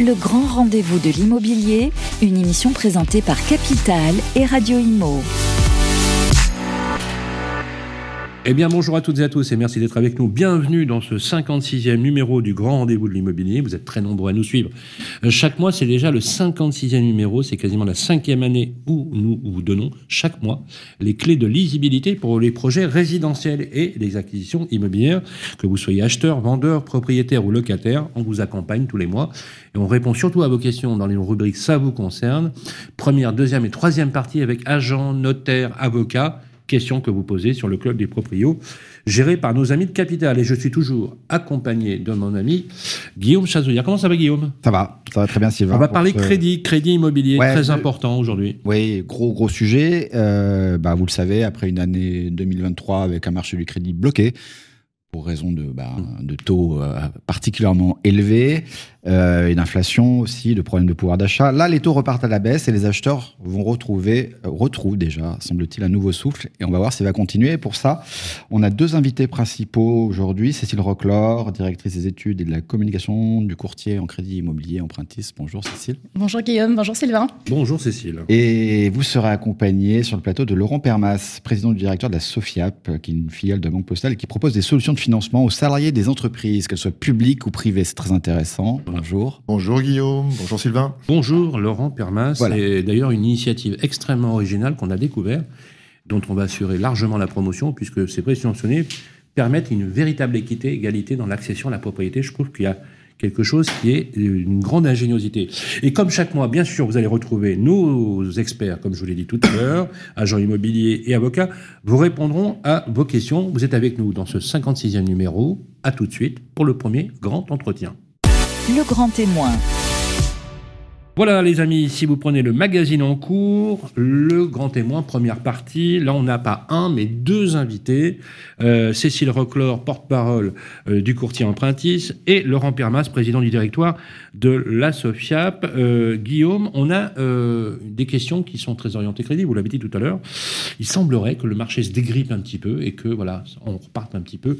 le grand rendez-vous de l'immobilier, une émission présentée par Capital et Radio Imo. Eh bien, bonjour à toutes et à tous et merci d'être avec nous. Bienvenue dans ce 56e numéro du Grand Rendez-vous de l'Immobilier. Vous êtes très nombreux à nous suivre. Euh, chaque mois, c'est déjà le 56e numéro. C'est quasiment la cinquième année où nous vous donnons chaque mois les clés de lisibilité pour les projets résidentiels et les acquisitions immobilières. Que vous soyez acheteur, vendeur, propriétaire ou locataire, on vous accompagne tous les mois et on répond surtout à vos questions dans les rubriques Ça vous concerne. Première, deuxième et troisième partie avec agents, notaires, avocats questions que vous posez sur le club des proprios, géré par nos amis de Capital. Et je suis toujours accompagné de mon ami Guillaume Chazouillard. Comment ça va, Guillaume? Ça va, ça va très bien, Sylvain. On va parler crédit, crédit immobilier, très important aujourd'hui. Oui, gros, gros sujet. Euh, bah, vous le savez, après une année 2023 avec un marché du crédit bloqué, pour raison de, bah, de taux euh, particulièrement élevés, euh, et d'inflation aussi, de problèmes de pouvoir d'achat. Là, les taux repartent à la baisse et les acheteurs vont retrouver, euh, retrouvent déjà, semble-t-il, un nouveau souffle. Et on va voir s'il va continuer. pour ça, on a deux invités principaux aujourd'hui. Cécile Roclor, directrice des études et de la communication du courtier en crédit immobilier Empruntis. Bonjour Cécile. Bonjour Guillaume, bonjour Sylvain. Bonjour Cécile. Et vous serez accompagné sur le plateau de Laurent Permas, président du directeur de la Sofiap, qui est une filiale de Banque Postale et qui propose des solutions de financement aux salariés des entreprises, qu'elles soient publiques ou privées. C'est très intéressant. Bonjour. Bonjour Guillaume, bonjour Sylvain. Bonjour Laurent Permas. C'est d'ailleurs une initiative extrêmement originale qu'on a découverte, dont on va assurer largement la promotion, puisque ces prêts subventionnés permettent une véritable équité, égalité dans l'accession à la propriété. Je trouve qu'il y a quelque chose qui est une grande ingéniosité. Et comme chaque mois, bien sûr, vous allez retrouver nos experts, comme je vous l'ai dit tout à l'heure, agents immobiliers et avocats, vous répondront à vos questions. Vous êtes avec nous dans ce 56e numéro. À tout de suite pour le premier grand entretien. Le grand témoin. Voilà les amis, si vous prenez le magazine en cours, le grand témoin, première partie, là on n'a pas un mais deux invités, euh, Cécile Roclor, porte-parole euh, du courtier Empruntis, et Laurent Permas, président du directoire de la Sofiap. Euh, Guillaume, on a des questions qui sont très orientées crédit, vous l'avez dit tout à l'heure. Il semblerait que le marché se dégrippe un petit peu et que voilà, on reparte un petit peu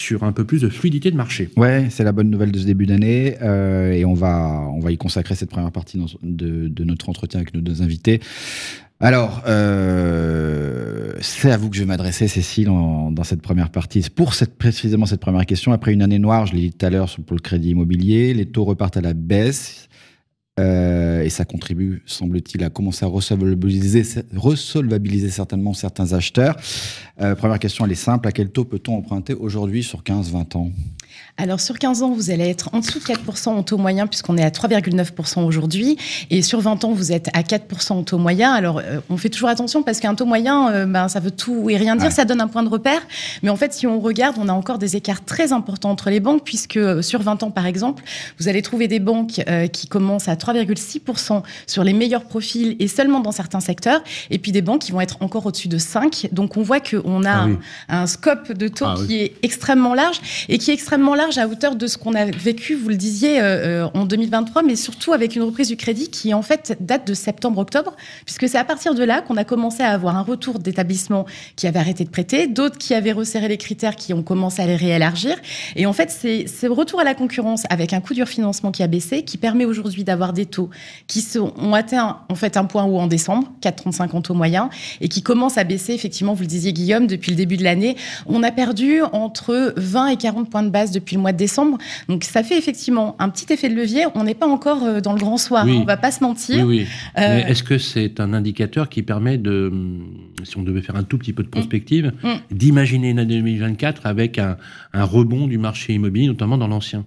sur un peu plus de fluidité de marché. Ouais, c'est la bonne nouvelle de ce début d'année et on va, on va y consacrer cette première partie de, notre entretien avec nos deux invités. Alors, euh, c'est à vous que je vais m'adresser, Cécile, dans cette première partie. Pour cette, précisément cette première question, après une année noire, je l'ai dit tout à l'heure pour le crédit immobilier, les taux repartent à la baisse. Euh, et ça contribue, semble-t-il, à commencer à resolvabiliser, certainement certains acheteurs. Euh, première question, elle est simple. À quel taux peut-on emprunter aujourd'hui sur 15-20 ans? Alors sur 15 ans, vous allez être en dessous de 4% en taux moyen puisqu'on est à 3,9% aujourd'hui. Et sur 20 ans, vous êtes à 4% en taux moyen. Alors euh, on fait toujours attention parce qu'un taux moyen, euh, ben, ça veut tout et rien dire, ça donne un point de repère. Mais en fait, si on regarde, on a encore des écarts très importants entre les banques puisque euh, sur 20 ans, par exemple, vous allez trouver des banques qui commencent à 3,6% sur les meilleurs profils et seulement dans certains secteurs. Et puis des banques qui vont être encore au-dessus de 5. Donc on voit qu'on a ah un, scope de taux ah qui est extrêmement large et qui est extrêmement large à hauteur de ce qu'on a vécu, vous le disiez, euh, euh, en 2023, mais surtout avec une reprise du crédit qui, en fait, date de septembre-octobre, puisque c'est à partir de là qu'on a commencé à avoir un retour d'établissements qui avaient arrêté de prêter, d'autres qui avaient resserré les critères, qui ont commencé à les réélargir. Et en fait, c'est ce retour à la concurrence avec un coût dur financement qui a baissé, qui permet aujourd'hui d'avoir des taux qui ont atteint en fait un point haut en décembre, 4,35 en taux moyen, et qui commencent à baisser, effectivement, vous le disiez Guillaume, depuis le début de l'année. On a perdu entre 20 et 40 points de base depuis le mois de décembre. Donc ça fait effectivement un petit effet de levier. On n'est pas encore euh, dans le grand soir, on on va pas se mentir. Oui, euh, Est-ce que c'est un indicateur qui permet de, hum, si on devait faire un tout petit peu de prospective, mm. Mm. d'imaginer une année 2024 avec un rebond du marché immobilier, notamment dans l'ancien?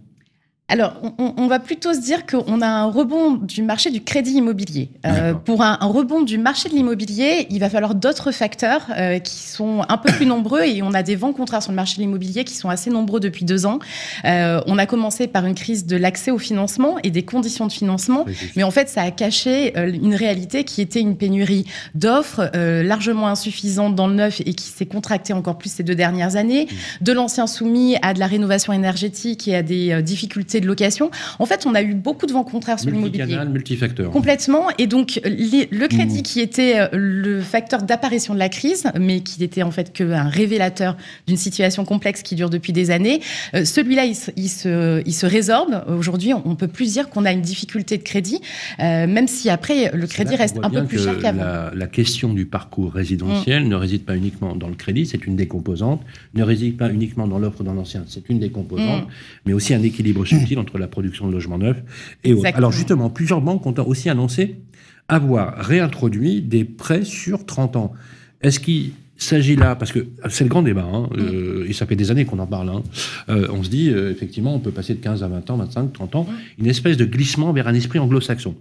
Alors, on, va plutôt se dire qu'on a un rebond du marché du crédit immobilier. Euh, pour un, rebond du marché de l'immobilier, il va falloir d'autres facteurs euh, qui sont un peu plus nombreux et on a des vents contraires sur le marché de l'immobilier qui sont assez nombreux depuis deux ans. Euh, on a commencé par une crise de l'accès au financement et des conditions de financement, mais en fait, ça a caché une réalité qui était une pénurie d'offres largement insuffisante dans le neuf et qui s'est contractée encore plus ces deux dernières années, mmh. de l'ancien soumis à de la rénovation énergétique et à des difficultés de location. En fait, on a eu beaucoup de vents contraires sur l'immobilier. Multifacteur. Complètement. Et donc, les- le crédit Mmh. qui était euh, le facteur d'apparition de la crise, mais qui n'était en fait qu'un révélateur d'une situation complexe qui dure depuis des années, euh, celui-là, il, se- il se, il se résorbe. Aujourd'hui, on ne peut plus dire qu'on a une difficulté de crédit, euh, même si après, le crédit reste un peu plus cher qu'avant. La, la question du parcours résidentiel ne réside pas uniquement dans le crédit, c'est une des composantes, ne réside pas uniquement dans l'offre dans l'ancien, c'est une des composantes, Mm. mais aussi un équilibre entre la production de logements neufs et autres. Alors justement, plusieurs banques ont aussi annoncé avoir réintroduit des prêts sur 30 ans. Est-ce qu'il s'agit là, parce que c'est le grand débat, hein, euh, et ça fait des années qu'on en parle, hein, euh, on se dit, euh, effectivement, on peut passer de 15 à 20 ans, 25, 30 Mm. ans, une espèce de glissement vers un esprit anglo-saxon,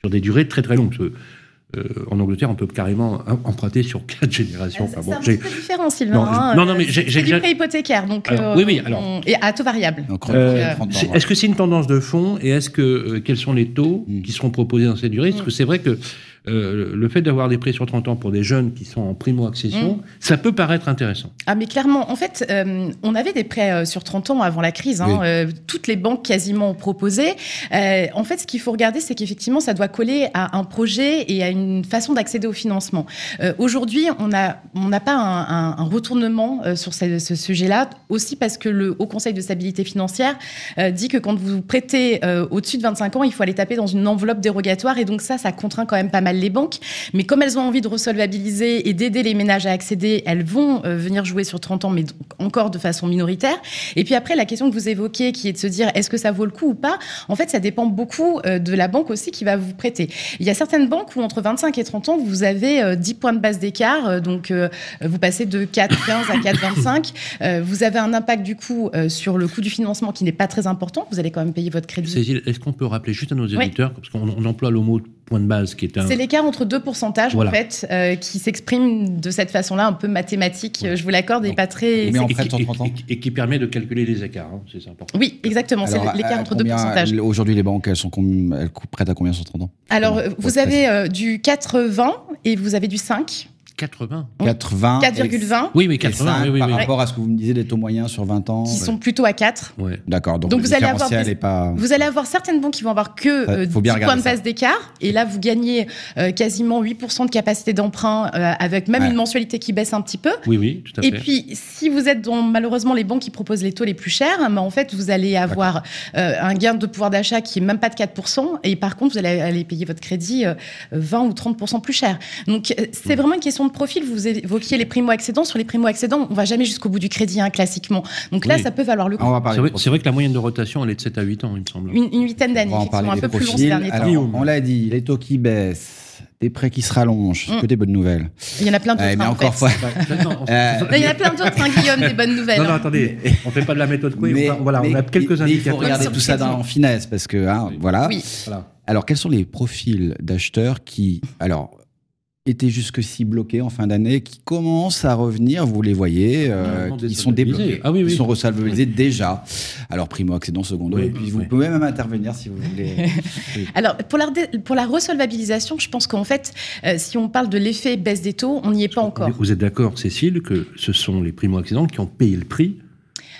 sur des durées très très longues. Euh, en Angleterre, on peut carrément em- emprunter sur quatre générations. Euh, C'est Enfin, bon, un petit peu différent, Sylvain. Non, hein. non, non, mais Euh, j'ai- du prêt hypothécaire, donc Alors, euh, oui, oui, alors. on- et à taux variable. Donc, Euh, 30 ans, c'est- ouais. Est-ce que c'est une tendance de fond et est-ce que euh, quels sont les taux Mm. qui seront proposés dans cette durée? Parce Mm. que c'est vrai que euh, le fait d'avoir des prêts sur 30 ans pour des jeunes qui sont en primo-accession, ça peut paraître intéressant. Ah mais clairement, en fait, euh, on avait des prêts euh, sur 30 ans avant la crise. hein, Oui. euh, toutes les banques quasiment ont proposé. En fait, ce qu'il faut regarder, c'est qu'effectivement, ça doit coller à un projet et à une façon d'accéder au financement. Aujourd'hui, on n'a on pas un, un- un retournement sur ce, ce sujet-là, aussi parce que le Haut Conseil de stabilité financière dit que quand vous prêtez au-dessus de 25 ans, il faut aller taper dans une enveloppe dérogatoire. Et donc ça, ça contraint quand même pas mal les banques. Mais comme elles ont envie de resolvabiliser et d'aider les ménages à accéder, elles vont euh, venir jouer sur 30 ans, mais encore de façon minoritaire. Et puis après, la question que vous évoquez, qui est de se dire est-ce que ça vaut le coup ou pas, en fait, ça dépend beaucoup euh, de la banque aussi qui va vous prêter. Il y a certaines banques où entre 25 et 30 ans, vous avez euh, 10 points de base d'écart, euh, donc euh, vous passez de 4,15 à 4,25. Euh, vous avez un impact du coup euh, sur le coût du financement qui n'est pas très important. Vous allez quand même payer votre crédit. Cécile, est-ce qu'on peut rappeler juste à nos auditeurs, parce qu'on on emploie le mot point de base qui est un... C'est l'écart entre deux pourcentages, Voilà. en fait, euh, qui s'exprime de cette façon-là, un peu mathématique, Ouais. euh, je vous l'accorde, et pas très... Mais en et, prêt qui- sur 30 ans. et qui- et qui permet de calculer les écarts, hein, c'est important. Oui, exactement, c'est l'écart entre deux pourcentages. Aujourd'hui, les banques, elles sont elles prêtes à combien sur 30 ans? Alors, euh, vous avez euh, du 4,20 et vous avez du 5, 80 80 4,20, Oui, oui, et 80, 5 oui, oui, par oui. rapport à ce que vous me disiez des taux moyens sur 20 ans. qui Ouais. sont plutôt à 4. Ouais. D'accord. Donc, Donc le vous allez avoir des- est pas. Vous allez avoir certaines banques qui vont avoir que Ça, euh, faut bien 10 points de base d'écart. Et là, vous gagnez euh, quasiment 8% de capacité d'emprunt euh, avec même Ouais. une mensualité qui baisse un petit peu. Oui, oui, tout à Et fait. puis, si vous êtes dans malheureusement les banques qui proposent les taux les plus chers, mais en fait, vous allez avoir euh, un gain de pouvoir d'achat qui est même pas de 4%. Et par contre, vous allez aller payer votre crédit euh, 20 ou 30% plus cher. Donc, c'est Mm. vraiment une question de profil. Vous évoquiez les primo-accédants. Sur les primo-accédants, on va jamais jusqu'au bout du crédit, hein, classiquement. Donc là, Oui. ça peut valoir le coup. On va parler C'est vrai, que la moyenne de rotation, elle est de 7 à 8 ans, il me semble. Une, une huitaine On d'années, va en parler effectivement, un peu plus long ces derniers temps. Alors, Guillaume. on l'a dit, les taux qui baissent, des prêts qui se rallongent, c'est Mm. que des bonnes nouvelles. Il y en a plein d'autres. Eh, mais hein, en encore fait. fois. Non, on- Euh, Il y en a plein d'autres, hein, Guillaume, des bonnes nouvelles. Non, non, attendez, on fait pas de la méthode Coué, Mais- on, voilà, on a quelques mais Il indicateurs. faut regarder tout ça en finesse parce que, hein, voilà. Oui. Voilà. Alors, quels sont les profils d'acheteurs qui, alors, étaient jusque-ci bloqués en fin d'année, qui commencent à revenir, vous les voyez, euh, Normalement qui sont débloqués, Ah oui, oui. ils sont resolvabilisés déjà. Alors, primo, accédant, secondo, Oui, et puis vous pouvez même intervenir si vous voulez. Alors, pour la, pour la resolvabilisation, je pense qu'en fait, euh, si on parle de l'effet baisse des taux, on n'y est pas encore. Vous êtes d'accord, Cécile, que ce sont les primo-accédants qui ont payé le prix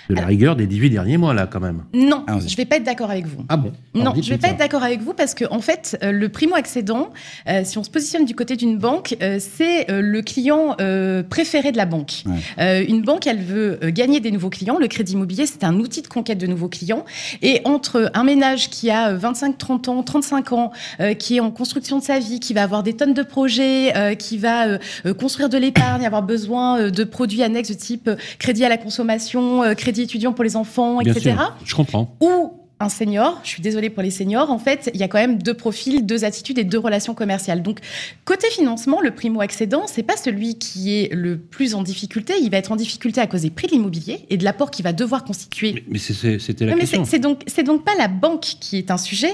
de la rigueur des 18 derniers mois, là, quand même Non, Allons-y. je vais pas être d'accord avec vous. Ah bon Non, je vais dites-nous pas ça. être d'accord avec vous parce que en fait, euh, le primo-accédant, euh, si on se positionne du côté d'une banque, euh, c'est euh, le client euh, préféré de la banque. Ouais. Euh, une banque, elle veut euh, gagner des nouveaux clients. Le crédit immobilier, c'est un outil de conquête de nouveaux clients. Et entre un ménage qui a euh, 25, 30 ans, 35 ans, euh, qui est en construction de sa vie, qui va avoir des tonnes de projets, euh, qui va construire de l'épargne, avoir besoin euh, de produits annexes de type euh, crédit à la consommation, euh, crédit étudiant pour les enfants, Bien etc sûr, je comprends. ou un senior, je suis désolée pour les seniors, en fait, il y a quand même deux profils, deux attitudes et deux relations commerciales. Donc, côté financement, le primo-accédant, c'est pas celui qui est le plus en difficulté, il va être en difficulté à cause des prix de l'immobilier et de l'apport qu'il va devoir constituer. Mais, mais c'était la Non, question. c'est donc, c'est donc pas la banque qui est un sujet,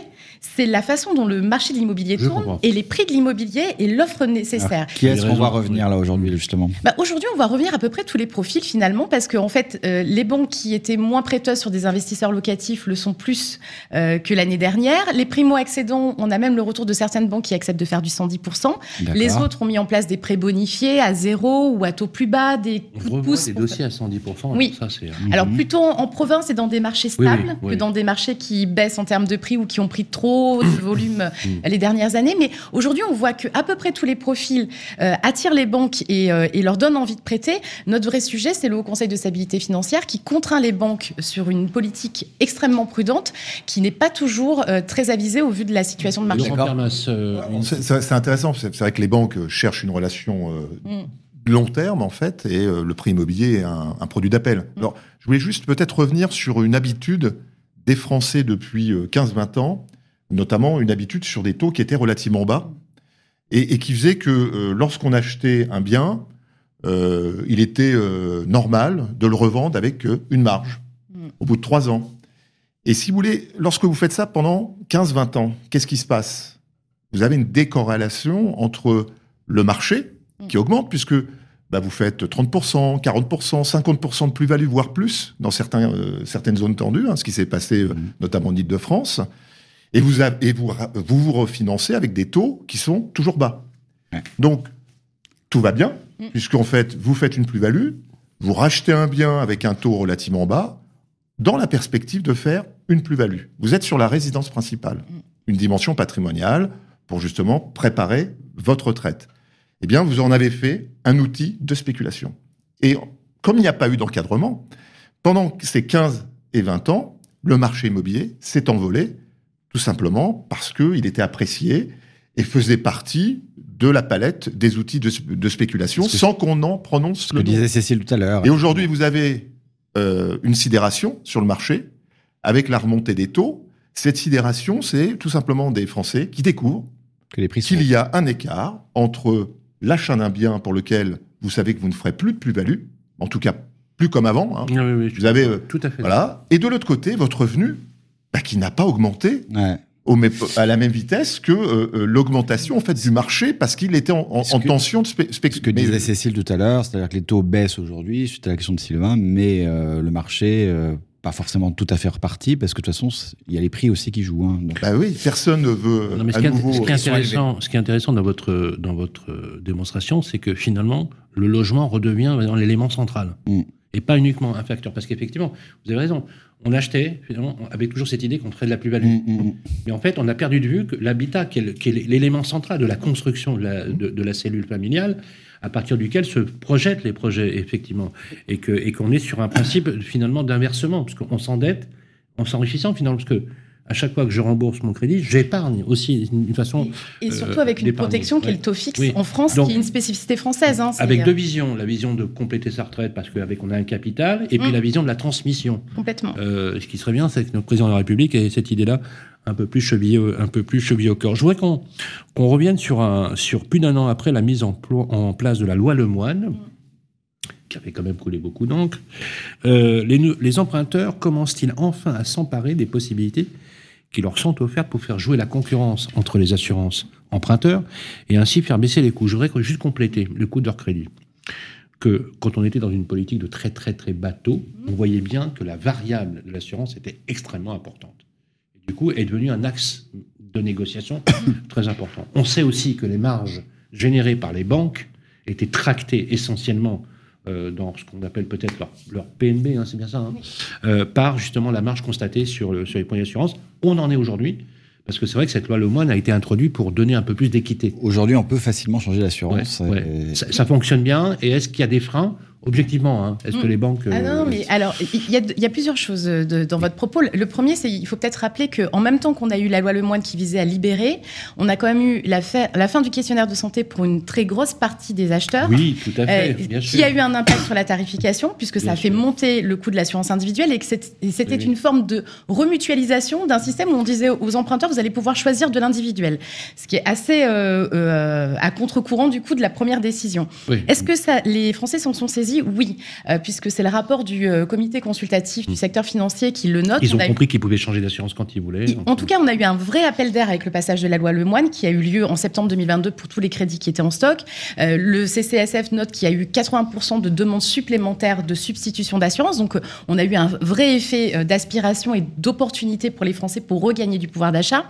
c'est la façon dont le marché de l'immobilier tourne comprends. et les prix de l'immobilier et l'offre nécessaire. Alors, qui est-ce qu'on va revenir là aujourd'hui, justement? Bah, Aujourd'hui, on va revenir à peu près tous les profils finalement, parce qu'en fait, euh, les banques qui étaient moins prêteuses sur des investisseurs locatifs le sont plus euh, que l'année dernière. Les primo-accédants, on a même le retour de certaines banques qui acceptent de faire du 110%. Les autres ont mis en place des prêts bonifiés à zéro ou à taux plus bas, des On coups de revoit pouce. des pour- dossiers à 110%. Oui. Ça, c'est... Alors Mhm. plutôt en province et dans des marchés Oui, oui, stables oui. que dans des marchés qui baissent en termes de prix ou qui ont pris trop de volume euh, les dernières années. Mais aujourd'hui, on voit que à peu près tous les profils euh, attirent les banques et, euh, et leur donnent envie de prêter. Notre vrai sujet, c'est le Haut Conseil de stabilité financière qui contraint les banques sur une politique extrêmement prudente qui n'est pas toujours euh, très avisée au vu de la situation de marché. C'est intéressant, c'est vrai que les banques cherchent une relation euh, Mm. long terme, en fait, et euh, le prix immobilier est un, un produit d'appel. Alors, je voulais juste peut-être revenir sur une habitude des Français depuis euh, 15-20 ans, notamment une habitude sur des taux qui étaient relativement bas, et, et qui faisait que euh, lorsqu'on achetait un bien, euh, il était euh, normal de le revendre avec euh, une marge, Mm. au bout de trois ans. Et si vous voulez, lorsque vous faites ça pendant 15-20 ans, qu'est-ce qui se passe? Vous avez une décorrélation entre le marché, qui augmente, puisque bah, vous faites 30%, 40%, 50% de plus-value, voire plus, dans certains, euh, certaines zones tendues, hein, ce qui s'est passé euh, notamment en Ile-de-France, et, vous, avez- et vous, vous vous refinancez avec des taux qui sont toujours bas. Ouais. Donc, tout va bien, Mm. puisqu'en fait, vous faites une plus-value, vous rachetez un bien avec un taux relativement bas, dans la perspective de faire une plus-value. Vous êtes sur la résidence principale, une dimension patrimoniale pour justement préparer votre retraite. Eh bien, vous en avez fait un outil de spéculation. Et comme il n'y a pas eu d'encadrement, pendant ces 15 et 20 ans, le marché immobilier s'est envolé, tout simplement parce qu'il était apprécié et faisait partie de la palette des outils de, de spéculation sans qu'on en prononce Ce que le nom. disait Cécile tout à l'heure. Et aujourd'hui, vous avez euh, une sidération sur le marché avec la remontée des taux. Cette sidération, c'est tout simplement des Français qui découvrent qu'il y a un écart entre l'achat d'un bien pour lequel vous savez que vous ne ferez plus de plus-value, en tout cas plus comme avant, hein, Oui, oui, Vous avez, euh, tout à fait. voilà, et de l'autre côté, votre revenu bah, qui n'a pas augmenté Ouais. au même- à la même vitesse que euh, euh, l'augmentation en fait du marché parce qu'il était en, en- Ce en que- tension de spé- Ce que mais- disait Cécile tout à l'heure, c'est-à-dire que les taux baissent aujourd'hui, suite à la question de Sylvain, mais euh, le marché, euh, pas forcément tout à fait reparti, parce que de toute façon, il y a les prix aussi qui jouent. hein. Donc, Bah oui, personne ne veut Non, mais ce, à qui est, nouveau. ce qui est ils sont intéressant, ce qui est intéressant dans votre, dans votre démonstration, c'est que finalement, le logement redevient l'élément central. Mm. Et pas uniquement un facteur. Parce qu'effectivement, vous avez raison, on achetait, finalement, avec toujours cette idée qu'on ferait de la plus-value. Mm, mm, mm. Mais en fait, on a perdu de vue que l'habitat, qui est l'élément central de la construction de la, de, de la cellule familiale, à partir duquel se projettent les projets, effectivement. Et qu'on est sur un principe, finalement, d'inversement. Parce qu'on s'endette en s'enrichissant, finalement. Parce que à chaque fois que je rembourse mon crédit, j'épargne aussi d'une façon. Et surtout euh, avec une protection qui est le taux fixe Oui. en France, Donc- qui est une spécificité française. hein, Avec euh, deux visions. La vision de compléter sa retraite parce qu'avec on a un capital, et puis Mm. la vision de la transmission. Complètement. Euh, ce qui serait bien, c'est que notre président de la République ait cette idée-là un peu plus chevillée, au- un peu plus chevillée au corps. Je voudrais qu'on qu'on revienne sur, un, sur plus d'un an après la mise en, place de la loi Lemoine, qui avait quand même coulé beaucoup d'encre. Euh, les emprunteurs commencent-ils enfin à s'emparer des possibilités qui leur sont offertes pour faire jouer la concurrence entre les assurances emprunteurs et ainsi faire baisser les coûts Je voudrais juste compléter le coût de leur crédit que quand on était dans une politique de très très très bateau, on voyait bien que la variable de l'assurance était extrêmement importante. Du coup, est devenue un axe de négociation très important. On sait aussi que les marges générées par les banques étaient tractées essentiellement euh, dans ce qu'on appelle peut-être leur, leur PNB, hein, c'est bien ça, hein, euh, par justement la marge constatée sur, le- sur les points d'assurance. On en est aujourd'hui, parce que c'est vrai que cette loi Lemoine a été introduite pour donner un peu plus d'équité. Aujourd'hui, on peut facilement changer. Ouais, ouais. Ça, ça fonctionne bien. Et est-ce qu'il y a des freins Objectivement, hein, est-ce que Mm. les banques. Ah euh, non, mais alors, il y a, il y a plusieurs choses euh, de- dans votre propos. Le premier, c'est il faut peut-être rappeler qu'en même temps qu'on a eu la loi Lemoine qui visait à libérer, on a quand même eu la, fa- la fin du questionnaire de santé pour une très grosse partie des acheteurs. Oui, tout à fait, euh, bien sûr. qui a eu un impact sur la tarification, puisque ça a fait sûr. monter le coût de l'assurance individuelle et que c'était Oui. une forme de remutualisation d'un système où on disait aux emprunteurs, vous allez pouvoir choisir de l'individuel. Ce qui est assez euh, euh, à contre-courant du coup de la première décision. Oui. Est-ce que ça, les Français s'en sont saisis oui, euh, puisque c'est le rapport du euh, comité consultatif du secteur financier qui le note. Ils ont eu- compris qu'ils pouvaient changer d'assurance quand ils voulaient. En tout cas, on a eu un vrai appel d'air avec le passage de la loi Lemoine qui a eu lieu en septembre 2022 pour tous les crédits qui étaient en stock. Euh, le CCSF note qu'il y a eu 80% de demandes supplémentaires de substitution d'assurance. Donc, euh, on a eu un vrai effet euh, d'aspiration et d'opportunité pour les Français pour regagner du pouvoir d'achat.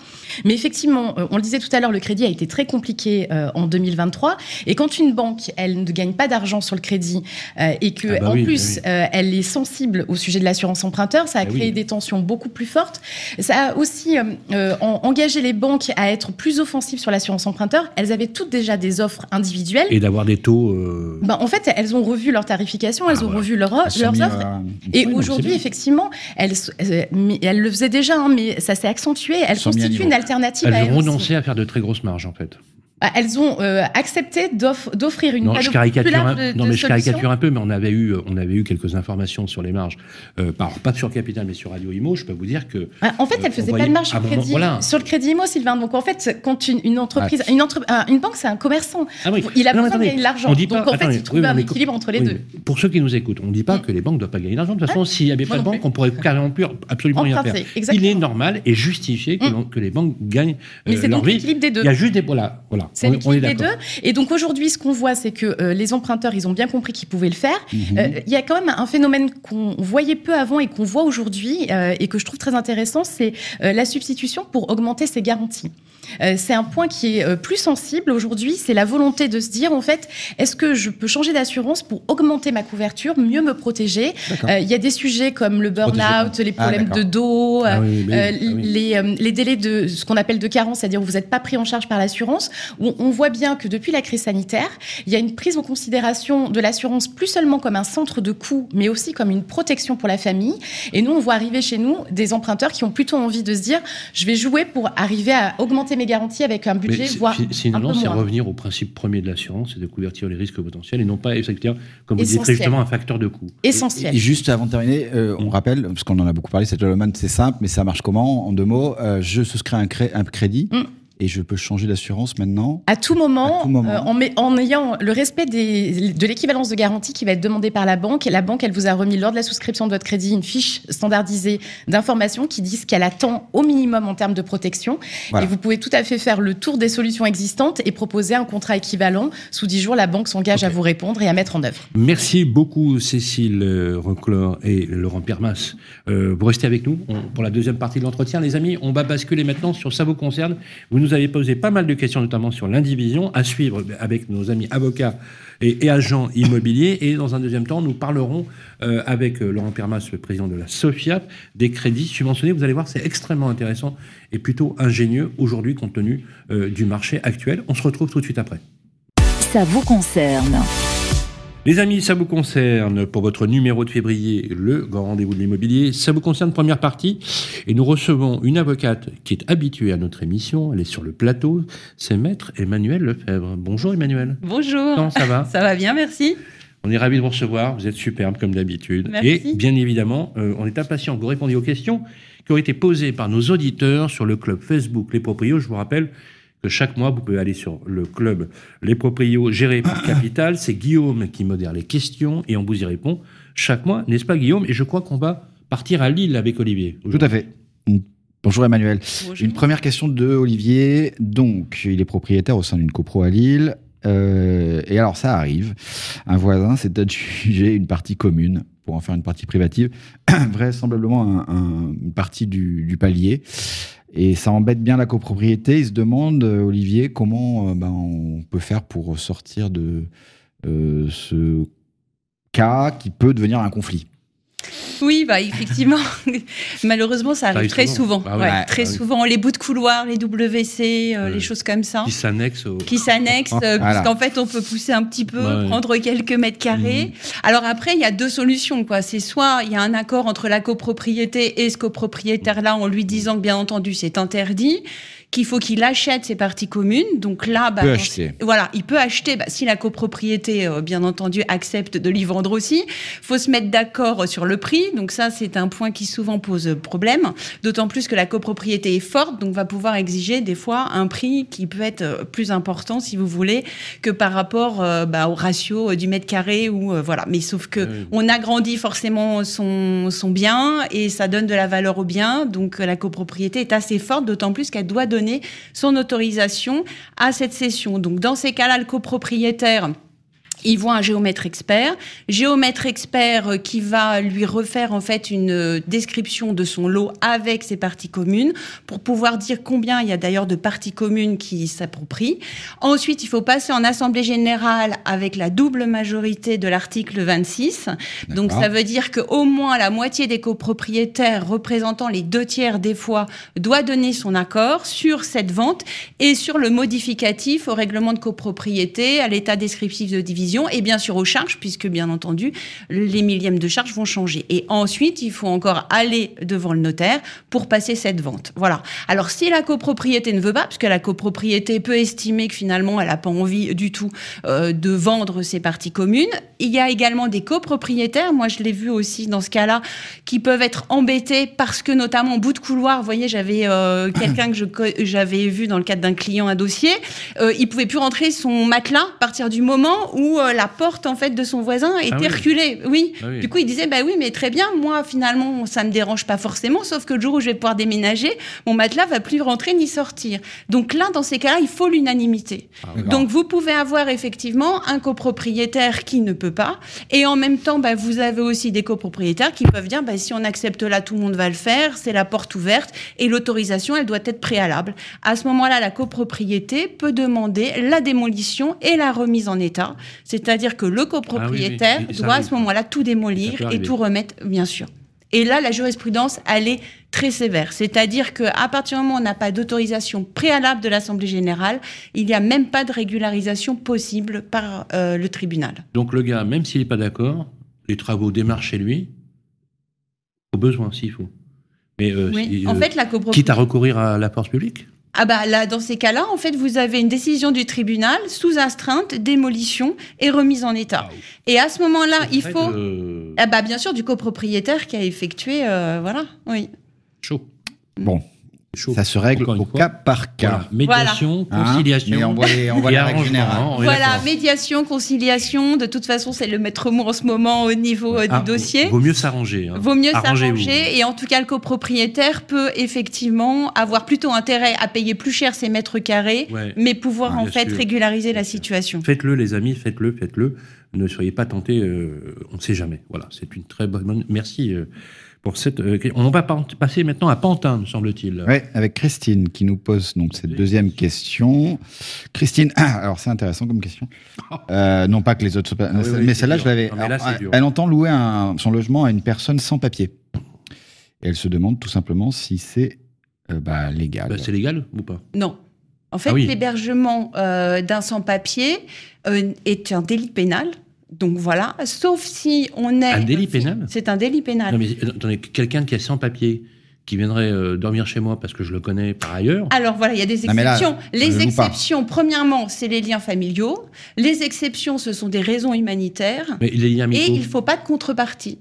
Mais effectivement, euh, on le disait tout à l'heure, le crédit a été très compliqué euh, en 2023. Et quand une banque, elle ne gagne pas d'argent sur le crédit euh, et que Ah bah en oui, plus bah oui. euh, elle est sensible au sujet de l'assurance emprunteur, ça a Ah créé oui. des tensions beaucoup plus fortes. Ça a aussi euh, euh, en- engagé les banques à être plus offensives sur l'assurance emprunteur. Elles avaient toutes déjà des offres individuelles. Et d'avoir des taux. euh, Ben, en fait, elles ont revu leur tarification, elles Ah, ont voilà. revu leur- Elles sont leurs offres. euh, Et aujourd'hui, effectivement, elles, euh, le faisaient déjà, hein, mais ça s'est accentué. Elles constituent une alternative à Elles elles ont renoncé à faire de très grosses marges, en fait. Ah, Elles ont euh, accepté d'off- d'offrir une Non, je caricature, un, de- non, mais je caricature un peu, mais on avait eu, on avait eu quelques informations sur les marges. Euh, par- pas sur Capital, mais sur Radio Imo. Je peux vous dire que Ah, En fait, Euh, elle on faisait pas de marge sur le crédit, voilà. sur le crédit IMO, Sylvain. Donc en fait, quand une, une entreprise, une, entre- ah, une banque, c'est un commerçant. Ah oui. Il a Non, besoin de gagner de l'argent. Donc pas- en fait, attendez, il trouve oui, un équilibre entre les oui, deux. Pour ceux qui nous écoutent, on ne dit pas que les banques ne doivent pas gagner d'argent. De toute façon, s'il n'y avait pas de banque, on pourrait carrément plus absolument rien faire. Il est normal et justifié que, Mm. les banques gagnent Mais euh, c'est leur donc vie. l'équilibre des deux. Il y a juste des voilà. C'est On, on est des deux. Et donc aujourd'hui, ce qu'on voit, c'est que euh, les emprunteurs, ils ont bien compris qu'ils pouvaient le faire. Mhm. Euh, Il y a quand même un phénomène qu'on voyait peu avant et qu'on voit aujourd'hui euh, et que je trouve très intéressant, c'est la substitution pour augmenter ses garanties. C'est un point qui est plus sensible aujourd'hui, c'est la volonté de se dire en fait, est-ce que je peux changer d'assurance pour augmenter ma couverture, mieux me protéger? Il y a des sujets comme le burn-out, les Ah, problèmes de dos, Ah oui, mais- oui. les, les délais de ce qu'on appelle de carence, c'est-à-dire où vous n'êtes pas pris en charge par l'assurance, où on voit bien que depuis la crise sanitaire, il y a une prise en considération de l'assurance plus seulement comme un centre de coût, mais aussi comme une protection pour la famille. Et nous, on voit arriver chez nous des emprunteurs qui ont plutôt envie de se dire, je vais jouer pour arriver à augmenter mes garanties avec un budget, c'est- voire c'est moins. revenir au principe premier de l'assurance, c'est de couvertir les risques potentiels et non pas, effectivement, comme vous dites justement, un facteur de coût. Essentiel. Et juste avant de terminer, euh, on rappelle, parce qu'on en a beaucoup parlé, cette loi c'est simple, mais ça marche comment En deux mots, euh, je souscris un, cré- un crédit Mm. Et je peux changer d'assurance maintenant. À tout moment, À tout moment. euh, en, met- en ayant le respect des- de l'équivalence de garantie qui va être demandée par la banque, et la banque, elle vous a remis lors de la souscription de votre crédit une fiche standardisée d'informations qui dit ce qu'elle attend au minimum en termes de protection. Voilà. Et vous pouvez tout à fait faire le tour des solutions existantes et proposer un contrat équivalent. Sous 10 jours, la banque s'engage à vous répondre et à mettre en œuvre. Merci beaucoup Cécile euh, Reclor et Laurent Permas. Euh, vous restez avec nous on- pour la deuxième partie de l'entretien. Les amis, on va basculer maintenant sur Ça vous concerne. Vous nous avez posé pas mal de questions, notamment sur l'indivision, à suivre avec nos amis avocats et, et agents immobiliers. Et dans un deuxième temps, nous parlerons euh, avec euh, Laurent Permas, le président de la SOFIAP, des crédits subventionnés. Vous allez voir, c'est extrêmement intéressant et plutôt ingénieux aujourd'hui compte tenu euh, du marché actuel. On se retrouve tout de suite après. Ça vous concerne. Les amis, ça vous concerne pour votre numéro de février, le grand rendez-vous de l'immobilier. Ça vous concerne première partie et nous recevons une avocate qui est habituée à notre émission. Elle est sur le plateau. C'est maître Emmanuel Lefebvre. Bonjour Emmanuel. Bonjour. Comment ça va Ça va bien, merci. On est ravis de vous recevoir. Vous êtes superbe comme d'habitude. Merci. Et bien évidemment, euh, on est impatient que vous répondiez aux questions qui ont été posées par nos auditeurs sur le club Facebook Les Proprios. Je vous rappelle que chaque mois, vous pouvez aller sur le club Les Proprios géré par Capital. C'est Guillaume qui modère les questions et on vous y répond chaque mois, n'est-ce pas Guillaume? Et je crois qu'on va partir à Lille avec Olivier. Tout à fait. Bonjour Emmanuel. Bonjour. Une première question de Olivier. Donc, il est propriétaire au sein d'une copro à Lille. Euh, et alors, ça arrive. Un voisin s'est adjugé une partie commune pour en faire une partie privative, vraisemblablement un- un- une partie du, du palier. Et ça embête bien la copropriété. Il se demande, euh, Olivier, comment euh, ben, on peut faire pour sortir de euh, ce cas qui peut devenir un conflit. Oui, bah effectivement, malheureusement, ça arrive arrive très souvent. souvent. Ah ouais. Très ah oui. souvent, les bouts de couloir, les WC, euh, Ouais. les choses comme ça, Qui s'annexe au. qui s'annexent, euh, Voilà. puisqu'en fait, on peut pousser un petit peu, Ouais. prendre quelques mètres carrés. Alors après, il y a deux solutions, quoi. C'est soit il y a un accord entre la copropriété et ce copropriétaire-là, en lui disant que bien entendu, c'est interdit, qu'il faut qu'il achète ses parties communes. Donc là, bah, peut dans- acheter. Voilà, il peut acheter, bah, si la copropriété, euh, bien entendu, accepte de lui vendre aussi. faut se mettre d'accord sur le prix. Donc ça, c'est un point qui souvent pose problème. D'autant plus que la copropriété est forte, donc va pouvoir exiger des fois un prix qui peut être euh, plus important, si vous voulez, que par rapport euh, bah, au ratio euh, du mètre carré ou voilà. Mais sauf que Oui. on agrandit forcément son, son bien et ça donne de la valeur au bien. Donc la copropriété est assez forte, d'autant plus qu'elle doit donner son autorisation à cette cession. Donc dans ces cas-là, le copropriétaire il voit un géomètre expert, géomètre expert euh, qui va lui refaire en fait une euh, description de son lot avec ses parties communes pour pouvoir dire combien il y a d'ailleurs de parties communes qui s'approprient. Ensuite, il faut passer en assemblée générale avec la double majorité de l'article 26. Donc ça veut dire que au moins la moitié des copropriétaires représentant les deux tiers des fois doit donner son accord sur cette vente et sur le modificatif au règlement de copropriété, à l'état descriptif de division et bien sûr aux charges, puisque bien entendu, les millièmes de charges vont changer. Et ensuite, il faut encore aller devant le notaire pour passer cette vente. Voilà. Alors, si la copropriété ne veut pas, parce que la copropriété peut estimer que finalement, elle n'a pas envie du tout euh, de vendre ses parties communes, il y a également des copropriétaires, moi je l'ai vu aussi dans ce cas-là, qui peuvent être embêtés parce que notamment en bout de couloir, vous voyez, j'avais euh, quelqu'un que j'avais vu dans le cadre d'un client un dossier, euh, il pouvait plus rentrer son matelas à partir du moment où euh, la porte en fait de son voisin était Ah oui. reculée. Oui. Ah oui. Du coup, il disait bah oui, mais très bien, moi finalement ça me dérange pas forcément, sauf que le jour où je vais pouvoir déménager, mon matelas va plus rentrer ni sortir. Donc là, dans ces cas-là, il faut l'unanimité. D'accord. Donc vous pouvez avoir effectivement un copropriétaire qui ne peut pas, et en même temps, bah, vous avez aussi des copropriétaires qui peuvent dire, bah, si on accepte là, tout le monde va le faire, c'est la porte ouverte, et l'autorisation, elle doit être préalable. À ce moment-là, la copropriété peut demander la démolition et la remise en état, c'est-à-dire que le copropriétaire Ah oui, doit à ce moment-là tout démolir et tout remettre, bien sûr. Et là, la jurisprudence, elle est très sévère. C'est-à-dire qu'à partir du moment où on n'a pas d'autorisation préalable de l'Assemblée générale, il n'y a même pas de régularisation possible par euh, le tribunal. Donc le gars, même s'il n'est pas d'accord, les travaux démarrent chez lui, au besoin s'il faut. Mais euh, Oui. si, En euh, fait, la quitte copropriété. à recourir à la force publique? Ah bah là, dans ces cas-là, en fait, vous avez une décision du tribunal sous astreinte, démolition et remise en état. Et à ce moment-là, il faut. de- Ah bah bien sûr du copropriétaire qui a effectué, euh, voilà, oui. Chaud. Bon, Chaud. ça se règle au fois. cas par cas. Voilà. Médiation, Hein conciliation. Mais on voit les, on voit et les règles générales. hein, Voilà, médiation, conciliation. De toute façon, c'est le maître mot en ce moment au niveau euh, du Ah, dossier. Vaut mieux s'arranger. hein. Vaut mieux s'arranger et en tout cas le copropriétaire peut effectivement avoir plutôt intérêt à payer plus cher ses mètres carrés, Ouais. mais pouvoir Ah, en fait sûr. régulariser la situation. Faites-le, les amis, faites-le, faites-le. Ne soyez pas tentés, euh, on ne sait jamais. Voilà, c'est une très bonne. Merci euh, pour cette. euh, on va pa- passer maintenant à Pantin, me semble-t-il. Ouais, avec Christine qui nous pose donc cette Oui. deuxième question. Christine, ah, alors c'est intéressant comme question. Euh, non pas que les autres soient pas, Ah oui, oui, mais c'est celle-là je l'avais. Elle entend louer un- son logement à une personne sans papier. Et elle se demande tout simplement si c'est euh, bah, légal. Bah, c'est légal ou pas? Non. En fait, Ah oui. l'hébergement euh, d'un sans-papier euh, est un délit pénal. Donc voilà, sauf si on est... Un délit pénal C'est un délit pénal. Non, mais attendez, quelqu'un qui est sans papier, qui viendrait euh, dormir chez moi parce que je le connais par ailleurs. Alors voilà, il y a des là, exceptions. les exceptions, premièrement, c'est les liens familiaux. Les exceptions, ce sont des raisons humanitaires. Mais les liens Et amicaux. il ne faut pas de contrepartie.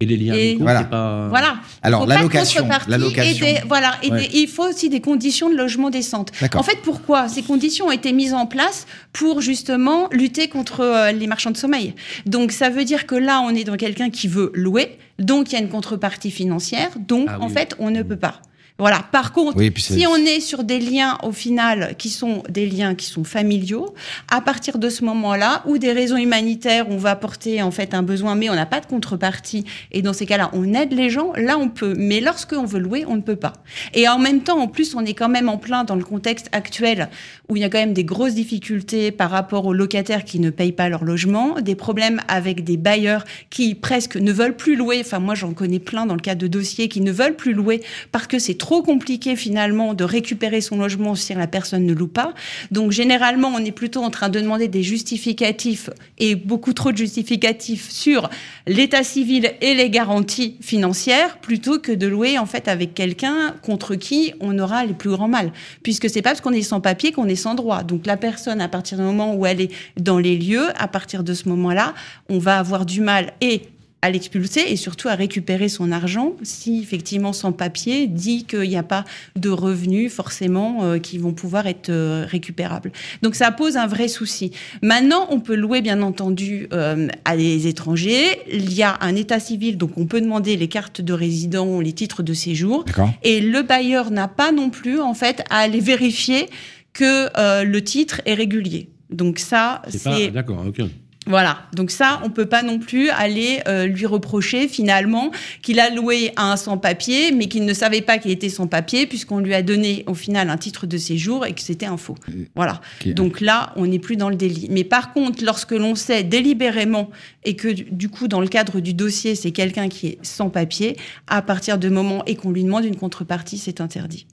Et les liens et- amicaux, Voilà. pas. Voilà. Alors, de l'allocation, contrepartie l'allocation. et des- voilà. Et Ouais. des- il faut aussi des conditions de logement décentes. D'accord. En fait, pourquoi Ces conditions ont été mises en place pour justement lutter contre euh, les marchands de sommeil? Donc, ça veut dire que là, on est dans quelqu'un qui veut louer, donc il y a une contrepartie financière, donc Ah en oui. fait, on ne peut pas. Voilà. Par contre, Oui, si on est sur des liens au final qui sont des liens qui sont familiaux, à partir de ce moment-là, ou des raisons humanitaires, on va apporter en fait un besoin, mais on n'a pas de contrepartie, et dans ces cas-là, on aide les gens, là on peut. Mais lorsque on veut louer, on ne peut pas. Et en même temps, en plus, on est quand même en plein dans le contexte actuel où il y a quand même des grosses difficultés par rapport aux locataires qui ne payent pas leur logement, des problèmes avec des bailleurs qui presque ne veulent plus louer. Enfin, moi, j'en connais plein dans le cas de dossiers qui ne veulent plus louer parce que c'est trop compliqué finalement de récupérer son logement si la personne ne loue pas. Donc, généralement, on est plutôt en train de demander des justificatifs et beaucoup trop de justificatifs sur l'état civil et les garanties financières plutôt que de louer en fait avec quelqu'un contre qui on aura les plus grands mal. Puisque c'est pas parce qu'on est sans papier qu'on est sans droit. Donc, la personne, à partir du moment où elle est dans les lieux, à partir de ce moment-là, on va avoir du mal et à l'expulser et surtout à récupérer son argent si effectivement sans papier dit qu'il n'y a pas de revenus forcément euh, qui vont pouvoir être euh, récupérables. Donc ça pose un vrai souci. Maintenant, on peut louer bien entendu euh, à des étrangers. Il y a un état civil, donc on peut demander les cartes de résident, les titres de séjour. Et le bailleur n'a pas non plus en fait à aller vérifier que le titre est régulier. Donc ça, C'est pas c'est d'accord. Ok. Voilà, donc ça, on peut pas non plus aller euh, lui reprocher finalement qu'il a loué à un sans-papier, mais qu'il ne savait pas qu'il était sans-papier, puisqu'on lui a donné au final un titre de séjour et que c'était un faux. Voilà. Donc là, on n'est plus dans le délit. Mais par contre, lorsque l'on sait délibérément et que du- coup, dans le cadre du dossier, c'est quelqu'un qui est sans papier, à partir de moment et qu'on lui demande une contrepartie, c'est interdit.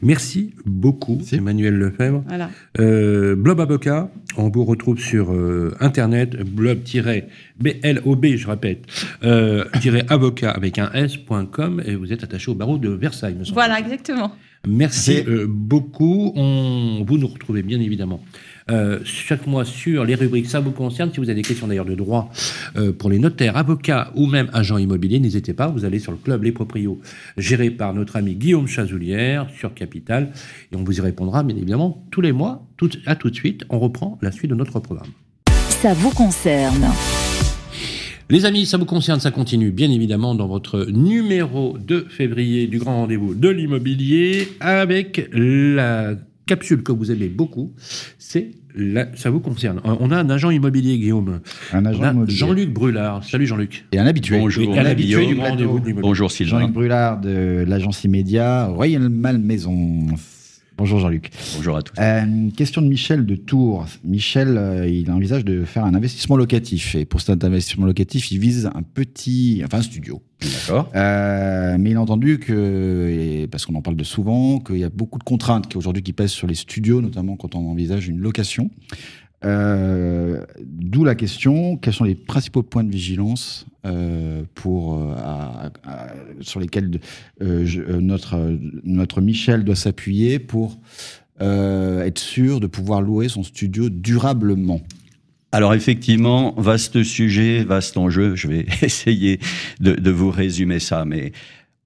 Merci beaucoup, Merci. Emmanuel Lefebvre. Voilà. Euh, Blob Avocat, on vous retrouve sur euh, internet, blob-blob, je répète, euh, avocat avec un s.com et vous êtes attaché au barreau de Versailles, me. Voilà, exactement. Merci Merci. euh, beaucoup. On, vous nous retrouvez bien évidemment euh, chaque mois sur les rubriques Ça vous concerne. Si vous avez des questions d'ailleurs de droit euh, pour les notaires, avocats ou même agents immobiliers, n'hésitez pas. Vous allez sur le club Les Proprios, géré par notre ami Guillaume Chazoulière sur Capital. Et on vous y répondra bien évidemment tous les mois. Tout, à tout de suite, on reprend la suite de notre programme. Ça vous concerne. Les amis, ça vous concerne, ça continue bien évidemment dans votre numéro de février du grand rendez-vous de l'immobilier avec la capsule que vous aimez beaucoup. C'est la- ça vous concerne. Euh, On a un agent immobilier, Guillaume. Un agent. Jean-Luc Brulard. Salut Jean-Luc. Et un habitué. Bonjour. Et un habitué Guillaume. du grand rendez-vous de l'immobilier. Bonjour Sylvain. Jean-Luc Brulard de l'agence immédiat Royal Malmaison. Bonjour Jean-Luc. Bonjour à tous. Euh, question de Michel de Tours. Michel, euh, il envisage de faire un investissement locatif. Et pour cet investissement locatif, il vise un petit, enfin un studio. D'accord. Euh, mais il a entendu que, et parce qu'on en parle de souvent, qu'il y a beaucoup de contraintes qui aujourd'hui qui pèsent sur les studios, notamment quand on envisage une location. Euh, D'où la question quels sont les principaux points de vigilance euh, pour euh, sur lesquels notre Michel doit s'appuyer pour être sûr de pouvoir louer son studio durablement? Alors effectivement, vaste sujet, vaste enjeu. Je vais essayer de, de vous résumer ça, mais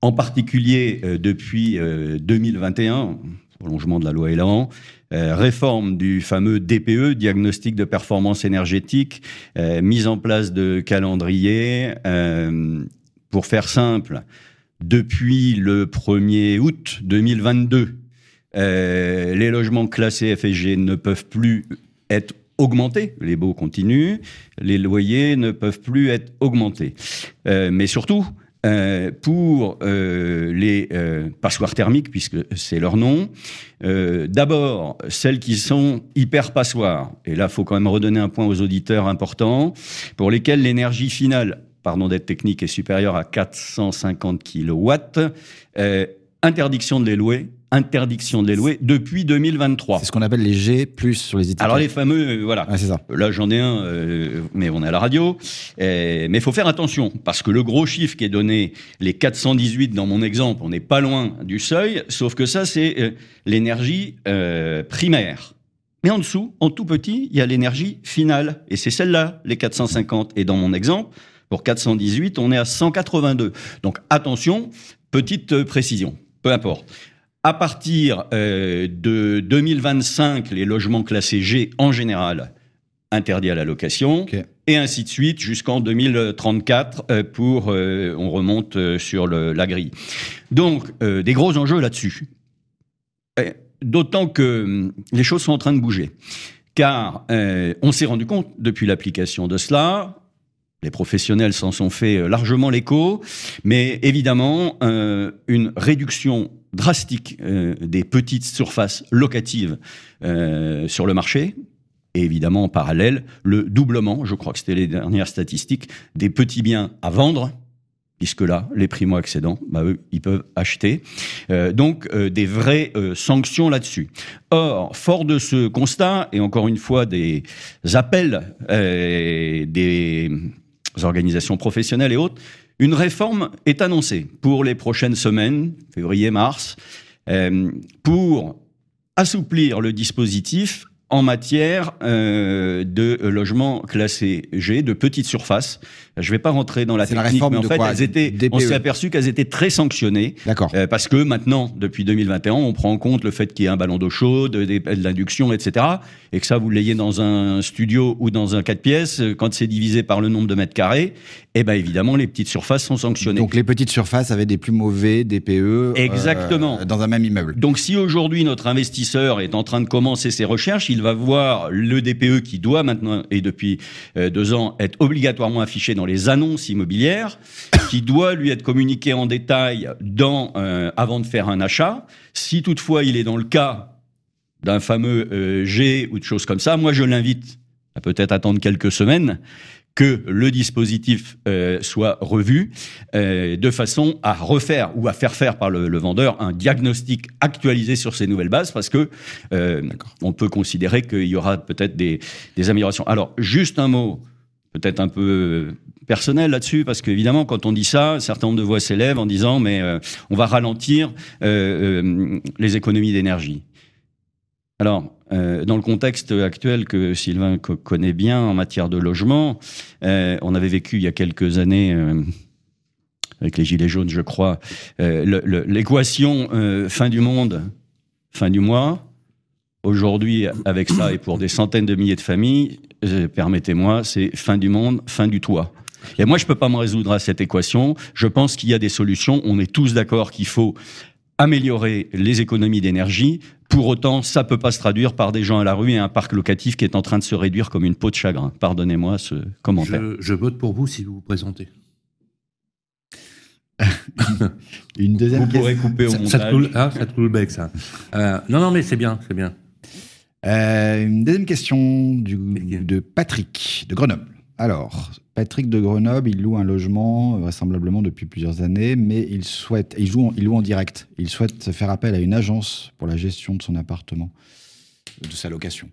en particulier depuis euh, 2021, prolongement de la loi Elan, euh, réforme du fameux DPE, diagnostic de performance énergétique, euh, mise en place de calendrier. euh, pour faire simple, depuis le 1er août 2022, euh, les logements classés FSG ne peuvent plus être augmentés, les baux continuent, les loyers ne peuvent plus être augmentés. Mais surtout, euh, pour euh, les euh, passoires thermiques, puisque c'est leur nom, euh, d'abord, celles qui sont hyper passoires, et là, il faut quand même redonner un point aux auditeurs importants, pour lesquels l'énergie finale, pardon d'être technique, est supérieure à 450 kilowatts, euh, interdiction de les louer, interdiction de les louer depuis 2023. C'est ce qu'on appelle les G plus sur les étiquettes. Alors les fameux, euh, voilà. Ah, ça. Là, j'en ai un, euh, mais on est à la radio. Euh, mais il faut faire attention, parce que le gros chiffre qui est donné, les 418 dans mon exemple, on n'est pas loin du seuil, sauf que ça, c'est euh, l'énergie primaire. Mais en dessous, en tout petit, il y a l'énergie finale. Et c'est celle-là, les 450. Et dans mon exemple, pour 418, on est à 182. Donc attention, petite précision, peu importe. À partir euh, de 2025, les logements classés G en général interdits à la location, et ainsi de suite jusqu'en 2034 euh, pour euh, on remonte sur le- la grille. Donc des gros enjeux là-dessus. D'autant que hum, les choses sont en train de bouger, car on s'est rendu compte depuis l'application de cela. Les professionnels s'en sont fait largement l'écho, mais évidemment, euh, une réduction drastique euh, des petites surfaces locatives euh, sur le marché, et évidemment en parallèle, le doublement, je crois que c'était les dernières statistiques, des petits biens à vendre, puisque là, les primo-accédants, bah, eux, ils peuvent acheter. Euh, donc, des vraies sanctions là-dessus. Or, fort de ce constat, et encore une fois des appels des organisations professionnelles et autres, une réforme est annoncée pour les prochaines semaines, février-mars, euh, pour assouplir le dispositif en matière euh, de logements classés G, de petites surfaces. Je vais pas rentrer dans la technique, mais en fait, quoi elles étaient, on s'est aperçu qu'elles étaient très sanctionnées. D'accord. Euh, parce que maintenant, depuis 2021, on prend en compte le fait qu'il y ait un ballon d'eau chaude, des- de l'induction, etc. Et que ça, vous l'ayez dans un studio ou dans un 4 pièces, euh, quand c'est divisé par le nombre de mètres carrés, eh ben évidemment, les petites surfaces sont sanctionnées. Donc les petites surfaces avaient des plus mauvais DPE euh, Exactement. dans un même immeuble. Donc si aujourd'hui notre investisseur est en train de commencer ses recherches, il va voir le DPE qui doit maintenant, et depuis euh, deux ans, être obligatoirement affiché dans les annonces immobilières, qui doit lui être communiqué en détail euh, avant de faire un achat. Si toutefois il est dans le cas d'un fameux euh, G ou de choses comme ça, moi je l'invite à peut-être attendre quelques semaines que le dispositif euh, soit revu euh, de façon à refaire ou à faire faire par le, le vendeur un diagnostic actualisé sur ces nouvelles bases parce que euh, on peut considérer qu'il y aura peut-être des, des améliorations. Alors juste un mot peut-être un peu personnel là-dessus parce qu'évidemment quand on dit ça, un certain nombre de voix s'élèvent en disant mais euh, on va ralentir euh, euh, les économies d'énergie. Alors, euh, dans le contexte actuel que Sylvain co- connaît bien en matière de logement, euh, on avait vécu il y a quelques années, euh, avec les Gilets jaunes, je crois, l'équation fin du monde, fin du mois. Aujourd'hui, avec ça, et pour des centaines de milliers de familles, permettez-moi, c'est fin du monde, fin du toit. Et moi, je peux pas me résoudre à cette équation. Je pense qu'il y a des solutions. On est tous d'accord qu'il faut améliorer les économies d'énergie. Pour autant, ça peut pas se traduire par des gens à la rue et un parc locatif qui est en train de se réduire comme une peau de chagrin. Pardonnez-moi ce commentaire. Je, je vote pour vous si vous vous présentez. Une deuxième Vous pourrez couper au Ça, ça te montage. coule, ah, ça te coule le bec, ça. Euh, non, non, mais c'est bien, c'est bien. Euh, une deuxième question du, de Patrick de Grenoble. Alors, Patrick de Grenoble, il loue un logement euh, vraisemblablement depuis plusieurs années, mais il souhaite, il joue, en, il loue en direct. Il souhaite faire appel à une agence pour la gestion de son appartement, de sa location.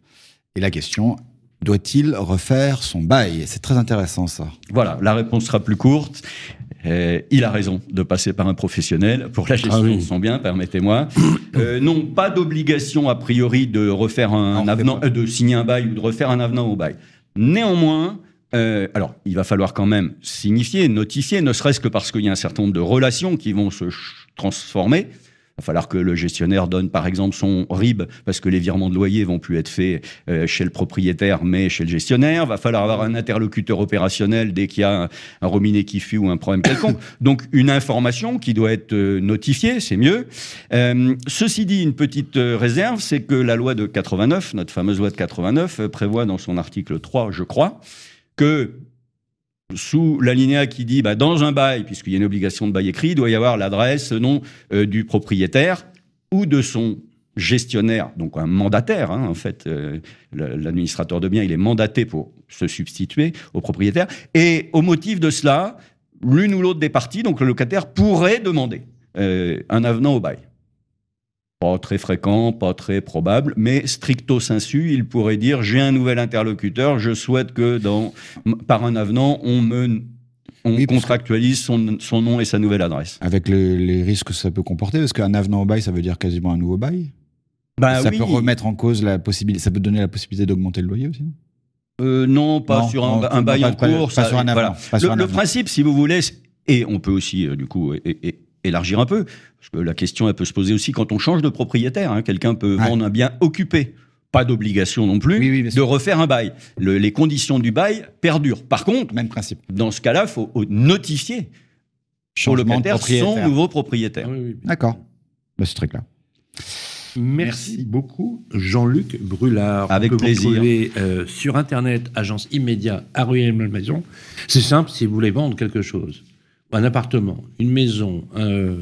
Et la question, doit-il refaire son bail? C'est très intéressant ça. Voilà, la réponse sera plus courte. Euh, il a raison de passer par un professionnel pour la gestion Ah oui. de son bien, permettez-moi. Euh, non, pas d'obligation a priori de refaire un Non, avenant, euh, de signer un bail ou de refaire un avenant au bail. Néanmoins, euh, alors il va falloir quand même signifier, notifier, ne serait-ce que parce qu'il y a un certain nombre de relations qui vont se transformer. Il va falloir que le gestionnaire donne par exemple son RIB parce que les virements de loyer vont plus être faits euh, chez le propriétaire mais chez le gestionnaire. Il va falloir avoir un interlocuteur opérationnel dès qu'il y a un, un robinet qui fuit ou un problème quelconque. Donc une information qui doit être euh, notifiée, c'est mieux. Euh, ceci dit, une petite euh, réserve, c'est que la loi de 89, notre fameuse loi de 89, euh, prévoit dans son article 3, je crois, que sous l'alinéa qui dit bah, dans un bail, puisqu'il y a une obligation de bail écrit, il doit y avoir l'adresse, nom euh, du propriétaire ou de son gestionnaire, donc un mandataire. hein, en fait, euh, l'administrateur de biens, il est mandaté pour se substituer au propriétaire. Et au motif de cela, l'une ou l'autre des parties, donc le locataire, pourrait demander euh, un avenant au bail. Pas très fréquent, pas très probable, mais stricto sensu, il pourrait dire j'ai un nouvel interlocuteur, je souhaite que dans, par un avenant, on me on Oui, contractualise son, son nom et sa nouvelle adresse. Avec le- les risques que ça peut comporter, parce qu'un avenant au bail, ça veut dire quasiment un nouveau bail. Bah ça oui. peut remettre en cause la possibilité, ça peut donner la possibilité d'augmenter le loyer aussi. non? Euh, non, pas Non, sur un, bail en cours. pas sur un avenant, voilà. pas sur le un le avenant. principe, si vous voulez, et on peut aussi, euh, du coup, é- élargir un peu, parce que la question, elle peut se poser aussi quand on change de propriétaire. hein. Quelqu'un peut Ouais. vendre un bien occupé. Pas d'obligation non plus Oui, oui, de refaire un bail. Le- les conditions du bail perdurent. Par contre, Même principe. dans ce cas-là, il faut notifier de locataire son nouveau propriétaire. Oui, oui. D'accord. Bah, c'est très clair. Merci, beaucoup, Jean-Luc Brulard. Avec On peut vous plaisir. retrouver, euh, sur Internet, agence immédiat à Ruelle Malmaison. C'est simple si vous voulez vendre quelque chose. Un appartement, une maison, un,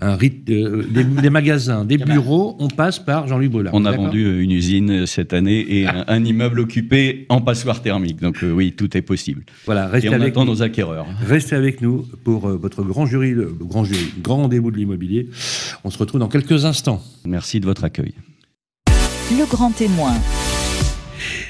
un rit- euh, des, des magasins, des bureaux, on passe par Jean-Luc Brulard. On a vendu une usine cette année et un, un immeuble occupé en passoire thermique. Donc euh, oui, tout est possible. Voilà, Et restez on avec attend nous. nos acquéreurs. Restez avec nous pour euh, votre grand jury, le grand jury, grand rendez-vous de l'immobilier. On se retrouve dans quelques instants. Merci de votre accueil. Le grand témoin.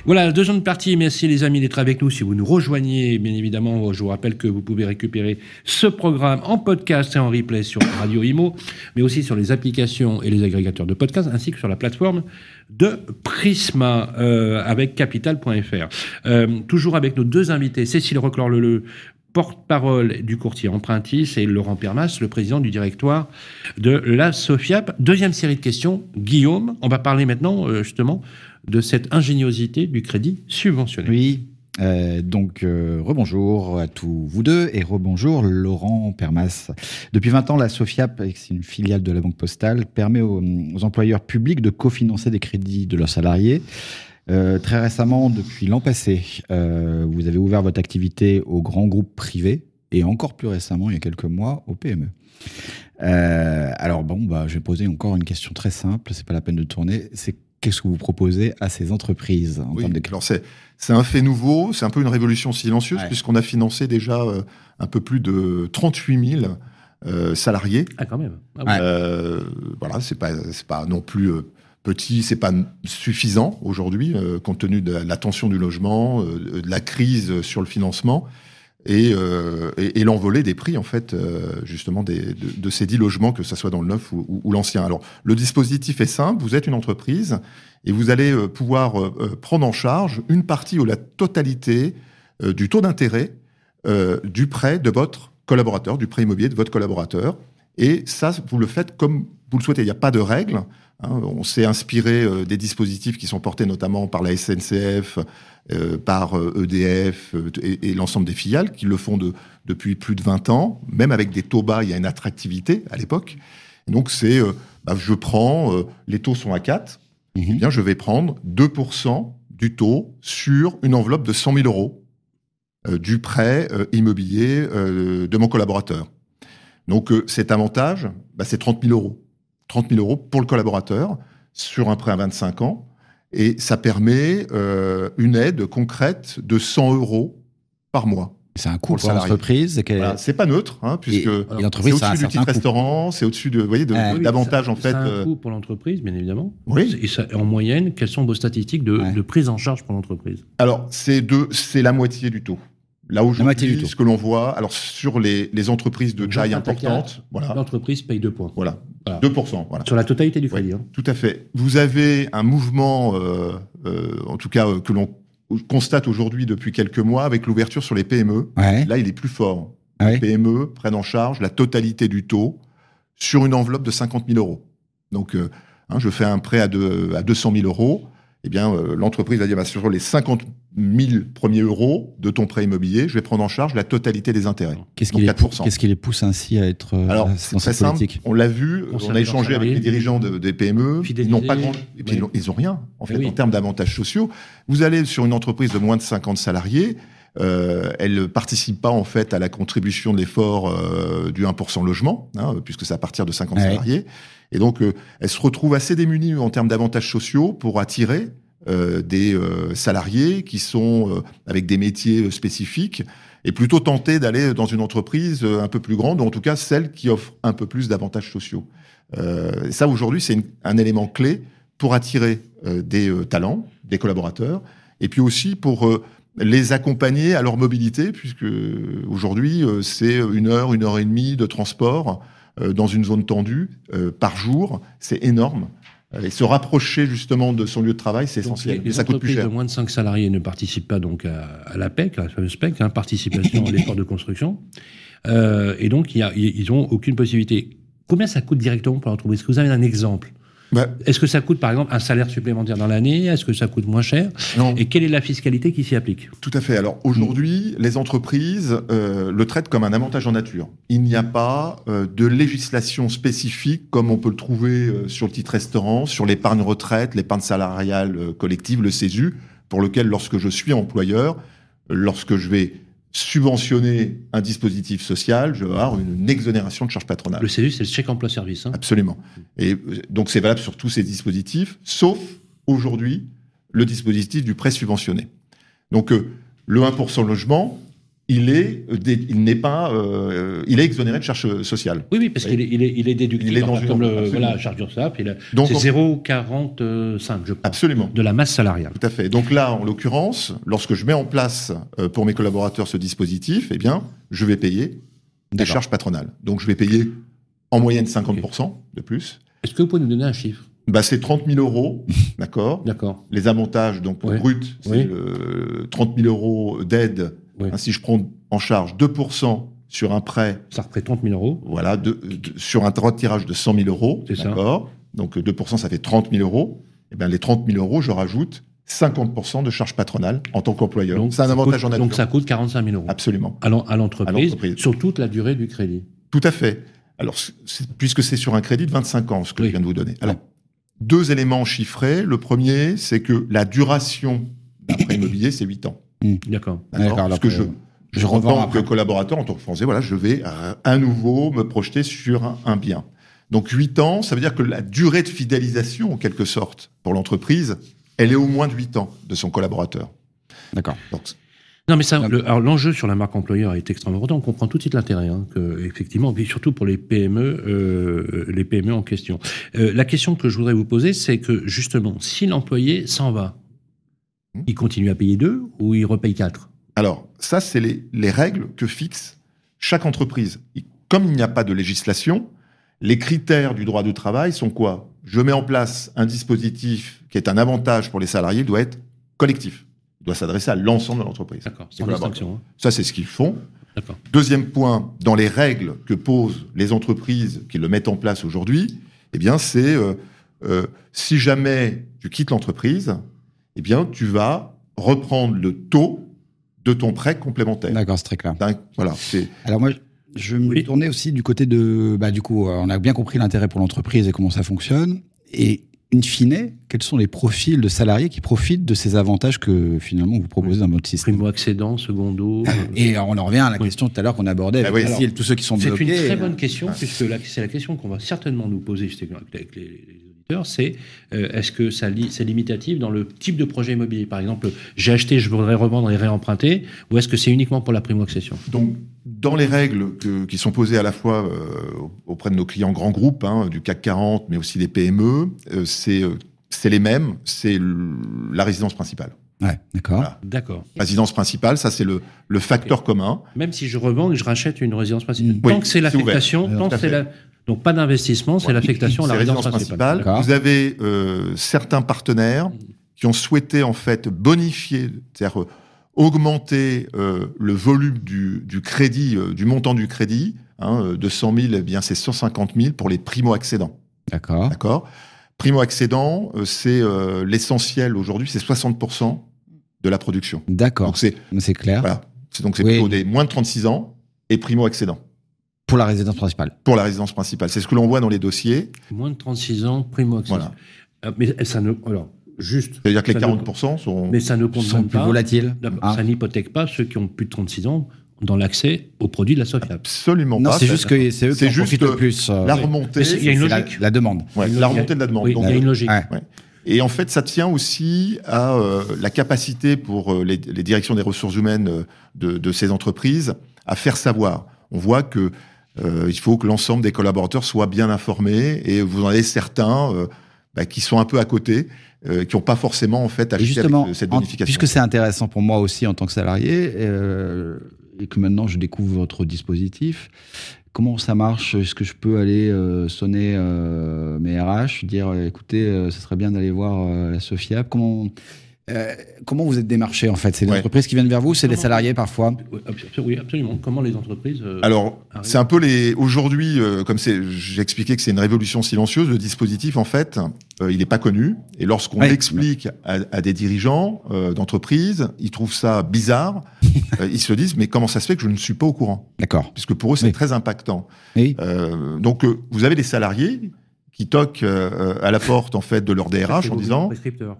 Voilà, deuxième partie. Merci les amis d'être avec nous. Si vous nous rejoignez, bien évidemment, je vous rappelle que vous pouvez récupérer ce programme en podcast et en replay sur Radio Imo, mais aussi sur les applications et les agrégateurs de podcasts, ainsi que sur la plateforme de Prisma euh, avec capital.fr. Euh, toujours avec nos deux invités, Cécile Reclore-Leleu, porte-parole du courtier Empruntis, et Laurent Permas, le président du directoire de la Sofiap. Deuxième série de questions, Guillaume, on va parler maintenant euh, justement de cette ingéniosité du crédit subventionné. Oui. Euh, donc, euh, rebonjour à tous vous deux et rebonjour Laurent Permas. Depuis 20 ans, la Sofiap, c'est une filiale de la Banque Postale, permet aux, employeurs publics de cofinancer des crédits de leurs salariés. Euh, très récemment, depuis l'an passé, vous avez ouvert votre activité aux grands groupes privés et encore plus récemment, il y a quelques mois, aux PME. Alors bon, bah, je vais poser encore une question très simple, c'est pas la peine de tourner. C'est qu'est-ce que vous proposez à ces entreprises en Oui, termes de alors c'est c'est un fait nouveau, c'est un peu une révolution silencieuse Ouais. puisqu'on a financé déjà euh, un peu plus de 38 000 euh, salariés. Ah, quand même. Ah, oui. Euh, voilà, c'est pas c'est pas non plus euh, petit, c'est pas suffisant aujourd'hui euh, compte tenu de la tension du logement, euh, de la crise sur le financement et, euh, des prix en fait euh, justement de, ces dix logements que ça soit dans le neuf ou, l'ancien. Alors le dispositif est simple, vous êtes une entreprise et vous allez euh, pouvoir euh, prendre en charge une partie ou la totalité du taux d'intérêt du prêt de votre collaborateur, du prêt immobilier de votre collaborateur. Et ça, vous le faites comme vous le souhaitez. Il n'y a pas de règles. Hein. On s'est inspiré euh, des dispositifs qui sont portés notamment par la SNCF, euh, par EDF euh, et, et l'ensemble des filiales qui le font de, depuis plus de 20 ans. Même avec des taux bas, il y a une attractivité à l'époque. Donc c'est, euh, bah, je prends, les taux sont à 4, eh Mhm. bien je vais prendre 2% du taux sur une enveloppe de 100 000 euros du prêt immobilier de mon collaborateur. Donc cet avantage, bah, c'est 30 000 euros. 30 000 euros pour le collaborateur sur un prêt à 25 ans. Et ça permet euh, une aide concrète de 100 euros par mois. C'est un coût pour l'entreprise. quel- Voilà, c'est pas neutre, hein, puisque c'est au-dessus du titre restaurant, c'est au-dessus de, vous voyez, de- Ouais. Oui, davantage ça- en fait. C'est un euh, coût pour l'entreprise, bien évidemment. Oui. Et ça- en moyenne, quelles sont vos statistiques de, Ouais. de prise en charge pour l'entreprise? Alors, c'est de, c'est la moitié du taux. Là moitié du aujourd'hui, taux. ce que l'on voit, alors sur les, les entreprises de taille importante, voilà, L'entreprise paye 2 points. voilà, Voilà. 2%, voilà. Sur la totalité du Ouais, crédit. hein. tout à fait. Vous avez un mouvement, euh, euh, en tout cas euh, que l'on constate aujourd'hui depuis quelques mois avec l'ouverture sur les PME. Ouais. Là, il est plus fort. Ah Les. PME prennent en charge la totalité du taux sur une enveloppe de 50 000 euros. Donc, euh, hein, je fais un prêt à, deux- à 200 000 euros. Eh bien, euh, l'entreprise va dire, bah, sur les 50 000 premiers euros de ton prêt immobilier, je vais prendre en charge la totalité des intérêts. Qu'est-ce qui, les, 4%. qu'est-ce qui les pousse ainsi à être euh, Alors, dans c'est très simple. On l'a vu, on a échangé avec les dirigeants de- des PME. Ils n'ont pas grand, et puis oui. ils n'ont- rien, en fait, oui. en termes d'avantages sociaux. Vous allez sur une entreprise de moins de 50 salariés, euh, elle ne participe pas, en fait, à la contribution de l'effort euh, du 1% logement, hein, puisque c'est à partir de 50 Ouais. salariés. Et donc, euh, elle se retrouve assez démunie en termes d'avantages sociaux pour attirer euh, des euh, salariés qui sont euh, avec des métiers spécifiques et plutôt tenter d'aller dans une entreprise un peu plus grande, ou en tout cas celle qui offre un peu plus d'avantages sociaux. Ça, aujourd'hui, c'est un élément clé pour attirer des talents, des collaborateurs, et puis aussi pour les accompagner à leur mobilité, puisque aujourd'hui, c'est une heure, une heure et demie de transport dans une zone tendue euh, par jour. C'est énorme. Euh, Et se rapprocher justement de son lieu de travail, c'est essentiel. les, ça coûte plus cher. de moins de 5 salariés ne participent pas donc à, à la PEC, à la fameuse PEC, hein, participation à l'effort de construction. Euh, et donc, il y a- ils n'ont aucune possibilité. Combien ça coûte directement pour l'entreprise? Est-ce que vous avez un exemple? Bah, Est-ce que ça coûte, par exemple, un salaire supplémentaire dans l'année? Est-ce que ça coûte moins cher? Non. Et quelle est la fiscalité qui s'y applique? Tout à fait. Alors aujourd'hui, les entreprises euh, le traitent comme un avantage en nature. Il n'y a pas euh, de législation spécifique comme on peut le trouver euh, sur le titre restaurant, sur l'épargne retraite, l'épargne salariale collective, le CESU, pour lequel lorsque je suis employeur, lorsque je vais subventionner un dispositif social, je vais avoir une, exonération de charges patronales. Le CESU, c'est le chèque emploi-service. Hein. Absolument. Et euh, donc c'est valable sur tous ces dispositifs, sauf aujourd'hui le dispositif du prêt subventionné. Donc euh, le 1% logement, il est, euh, il n'est pas, euh, il est exonéré de charges sociales. Oui, oui, parce qu'il est, il est, il est déductible. Il est dans comme le, voilà, charge d'URSSAF, Donc, c'est on- 0,45, je crois, Absolument. de la masse salariale. Tout à fait. Donc là, en l'occurrence, lorsque je mets en place euh, pour mes collaborateurs ce dispositif, eh bien, je vais payer des charges patronales. Donc je vais payer en moyenne 50% de plus. Est-ce que vous pouvez nous donner un chiffre? Bah, c'est 30 000 euros, d'accord? D'accord. Les avantages, donc Ouais. brut, c'est Oui. le 30 000 euros d'aide. Oui. Hein, si je prends en charge 2% sur un prêt, Ça représente 30 000 euros. voilà, de- de- sur un tirage de 100 000 euros, C'est ça. d'accord Donc euh, 2%, ça fait 30 000 euros. Et bien, les 30 000 euros, je rajoute 50% de charges patronales en tant qu'employeur. Donc, C'est un ça avantage coûte- en nature. Donc ça coûte 45 000 euros Absolument. à l'en- à l'entreprise, sur toute la durée du crédit. Tout à fait. Alors, puisque c'est sur un crédit de 25 ans, ce que Oui. je viens de vous donner. Alors, deux éléments chiffrés. Le premier, c'est que la duration d'un prêt immobilier, c'est 8 ans. D'accord. D'accord alors Parce que je, je en tant après. que collaborateur, en tant que français, voilà, je vais euh, à nouveau me projeter sur un, un bien. Donc 8 ans, ça veut dire que la durée de fidélisation, en quelque sorte, pour l'entreprise, elle est au moins de 8 ans de son collaborateur. D'accord. Donc, Non, mais ça, Non. le- alors l'enjeu sur la marque employeur est extrêmement important. On comprend tout de suite l'intérêt, hein, que, effectivement, et surtout pour les PME, euh, les PME en question. Euh, la question que je voudrais vous poser, c'est que justement, si l'employé s'en va, Hmm. il continue à payer deux ou il repaye quatre? Alors, ça, c'est les, les règles que fixe chaque entreprise. Et Comme il n'y a pas de législation, les critères du droit du travail sont quoi? Je mets en place un dispositif qui est un avantage pour les salariés, il doit être collectif. Il doit s'adresser à l'ensemble de l'entreprise. D'accord, sans distinction. hein. Ça, c'est ce qu'ils font. D'accord. Deuxième point, dans les règles que posent les entreprises qui le mettent en place aujourd'hui, eh bien, c'est euh, euh, si jamais tu quittes l'entreprise, eh bien, tu vas reprendre le taux de ton prêt complémentaire. D'accord, c'est très clair. Voilà, Alors moi, je vais me Oui. tourner aussi du côté de, bah, du coup, euh, on a bien compris l'intérêt pour l'entreprise et comment ça fonctionne. Et in fine, quels sont les profils de salariés qui profitent de ces avantages que finalement vous proposez dans votre système? Primo-accédant, secondo. euh, Et on en revient à la Oui. question tout à l'heure qu'on abordait avec oui, Cécile, tous ceux qui sont C'est une très bonne question, puisque la- c'est la question qu'on va certainement nous poser je sais, avec les, les c'est euh, est-ce que ça c'est limitatif dans le type de projet immobilier? Par exemple, j'ai acheté, je voudrais revendre et réemprunter, ou est-ce que c'est uniquement pour la primo-accession? Donc dans les règles qui sont posées à la fois euh, auprès de nos clients grands groupes, hein, du CAC 40, mais aussi des PME, euh, c'est les mêmes. C'est la résidence principale. Ouais, d'accord. Voilà. D'accord. Résidence principale, ça c'est le, le facteur commun. Même si je revends et je rachète une résidence principale. Tant Oui, que c'est l'affectation, tant que c'est la... Donc pas d'investissement, c'est Ouais. l'affectation à la résidence principale. Vous avez euh, certains partenaires qui ont souhaité en fait bonifier, c'est-à-dire euh, augmenter euh, le volume du, du crédit, euh, du montant du crédit. Hein, euh, de 100 000, eh bien c'est 150 000 pour les primo-accédants. D'accord. D'accord Primo-accédant, euh, c'est euh, l'essentiel aujourd'hui, c'est 60% de la production. D'accord. Donc c'est C'est clair. voilà, c'est donc c'est Oui. plutôt des moins de 36 ans et primo-accédants Pour la résidence principale. pour la résidence principale. C'est ce que l'on voit dans les dossiers. Moins de 36 ans. Voilà. Euh, Mais ça ne... Alors, juste... C'est-à-dire que les ça ne- 40% sont Mais ça ne compte sont même plus pas... volatiles. Hein. Ça n'hypothèque pas ceux qui ont plus de 36 ans dans l'accès aux produits de la SOFIAP. absolument Non, pas. c'est juste que c'est eux qui en juste, le plus. euh, la oui. remontée. Il y a une la, logique. la demande. Ouais, la remontée de la demande. Oui, Donc, il y a une logique. Ouais. Et en fait, ça tient aussi à euh, la capacité pour euh, les, les directions des ressources humaines euh, de, de ces entreprises à faire savoir. On voit que euh, il faut que l'ensemble des collaborateurs soient bien informés et vous en avez certains euh, bah, qui sont un peu à côté, euh, qui n'ont pas forcément en fait Et acheté justement, avec, euh, cette en- bonification. puisque c'est intéressant pour moi aussi en tant que salarié, euh, et que maintenant je découvre votre dispositif, comment ça marche? Est-ce que je peux aller euh, sonner euh, mes RH, dire écoutez, euh, ce serait bien d'aller voir la Sofiap Comment euh, comment vous êtes démarché en fait? C'est des Ouais. entreprises qui viennent vers vous, c'est des salariés parfois? Oui, abso- oui, absolument. Comment les entreprises... euh, Alors, c'est un peu les. Aujourd'hui, euh, comme c'est, j'ai expliqué que c'est une révolution silencieuse. Le dispositif, en fait, euh, il n'est pas connu. Et lorsqu'on Ouais. l'explique à, à des dirigeants euh, d'entreprise, ils trouvent ça bizarre. Euh, ils se disent mais comment ça se fait que je ne suis pas au courant? D'accord. Puisque pour eux, c'est Oui. très impactant. Oui. Euh, donc, euh, vous avez des salariés qui toquent euh, à la porte en fait de leur DRH en disant,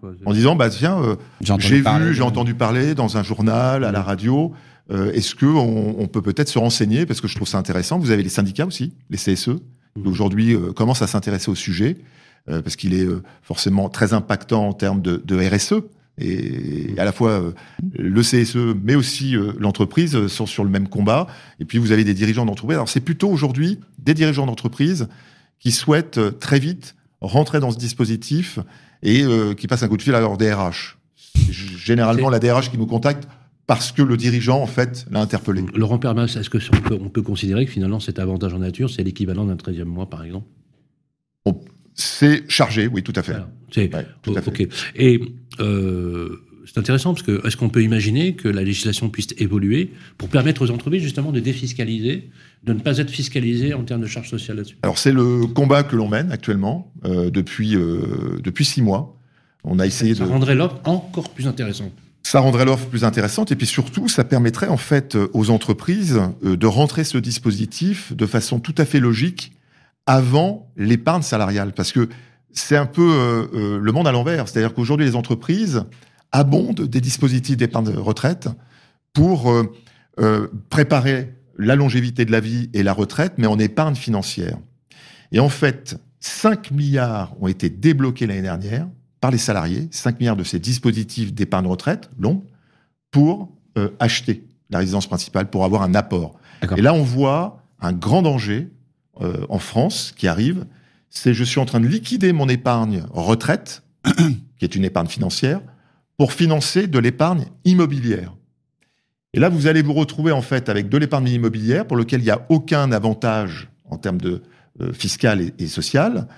quoi. en disant bah tiens. euh, J'ai vu, j'ai entendu parler dans un journal, à la radio. Euh, Est-ce que on, on peut peut-être se renseigner? Parce que je trouve ça intéressant. Vous avez les syndicats aussi, les CSE, qui Mm. aujourd'hui euh, commencent à s'intéresser au sujet? Euh, parce qu'il est euh, forcément très impactant en termes de, de RSE. Et à la fois euh, le CSE, mais aussi euh, l'entreprise euh, sont sur le même combat. Et puis vous avez des dirigeants d'entreprise. Alors c'est plutôt aujourd'hui des dirigeants d'entreprise qui souhaitent euh, très vite rentrer dans ce dispositif et euh, qui passent un coup de fil à leur DRH. Généralement la DRH qui nous contacte parce que le dirigeant en fait l'a interpellé. Laurent Permas, est-ce que on peut, on peut considérer que finalement cet avantage en nature, c'est l'équivalent d'un 13e mois, par exemple? C'est chargé, oui, tout à fait. Voilà. C'est Ouais, tout à fait. Et euh, c'est intéressant parce que est-ce qu'on peut imaginer que la législation puisse évoluer pour permettre aux entreprises justement de défiscaliser, de ne pas être fiscalisées en termes de charges sociales là-dessus? Alors c'est le combat que l'on mène actuellement euh, depuis euh, depuis six mois. On a essayé Ça de rendrait l'offre encore plus intéressante. ça rendrait l'offre plus intéressante et puis surtout ça permettrait en fait euh, aux entreprises de rentrer ce dispositif de façon tout à fait logique avant l'épargne salariale parce que c'est un peu euh, le monde à l'envers, c'est-à-dire qu'aujourd'hui les entreprises abondent des dispositifs d'épargne de retraite pour euh, euh, préparer la longévité de la vie et la retraite, mais en épargne financière. Et en fait, 5 milliards ont été débloqués l'année dernière par les salariés, 5 milliards de ces dispositifs d'épargne retraite longs, pour euh, acheter la résidence principale, pour avoir un apport. Et là, on voit un grand danger euh, en France qui arrive, c'est je suis en train de liquider mon épargne retraite, qui est une épargne financière, pour financer de l'épargne immobilière. Et là, vous allez vous retrouver en fait avec de l'épargne immobilière pour lequel il n'y a aucun avantage en termes de euh, fiscal et, et social,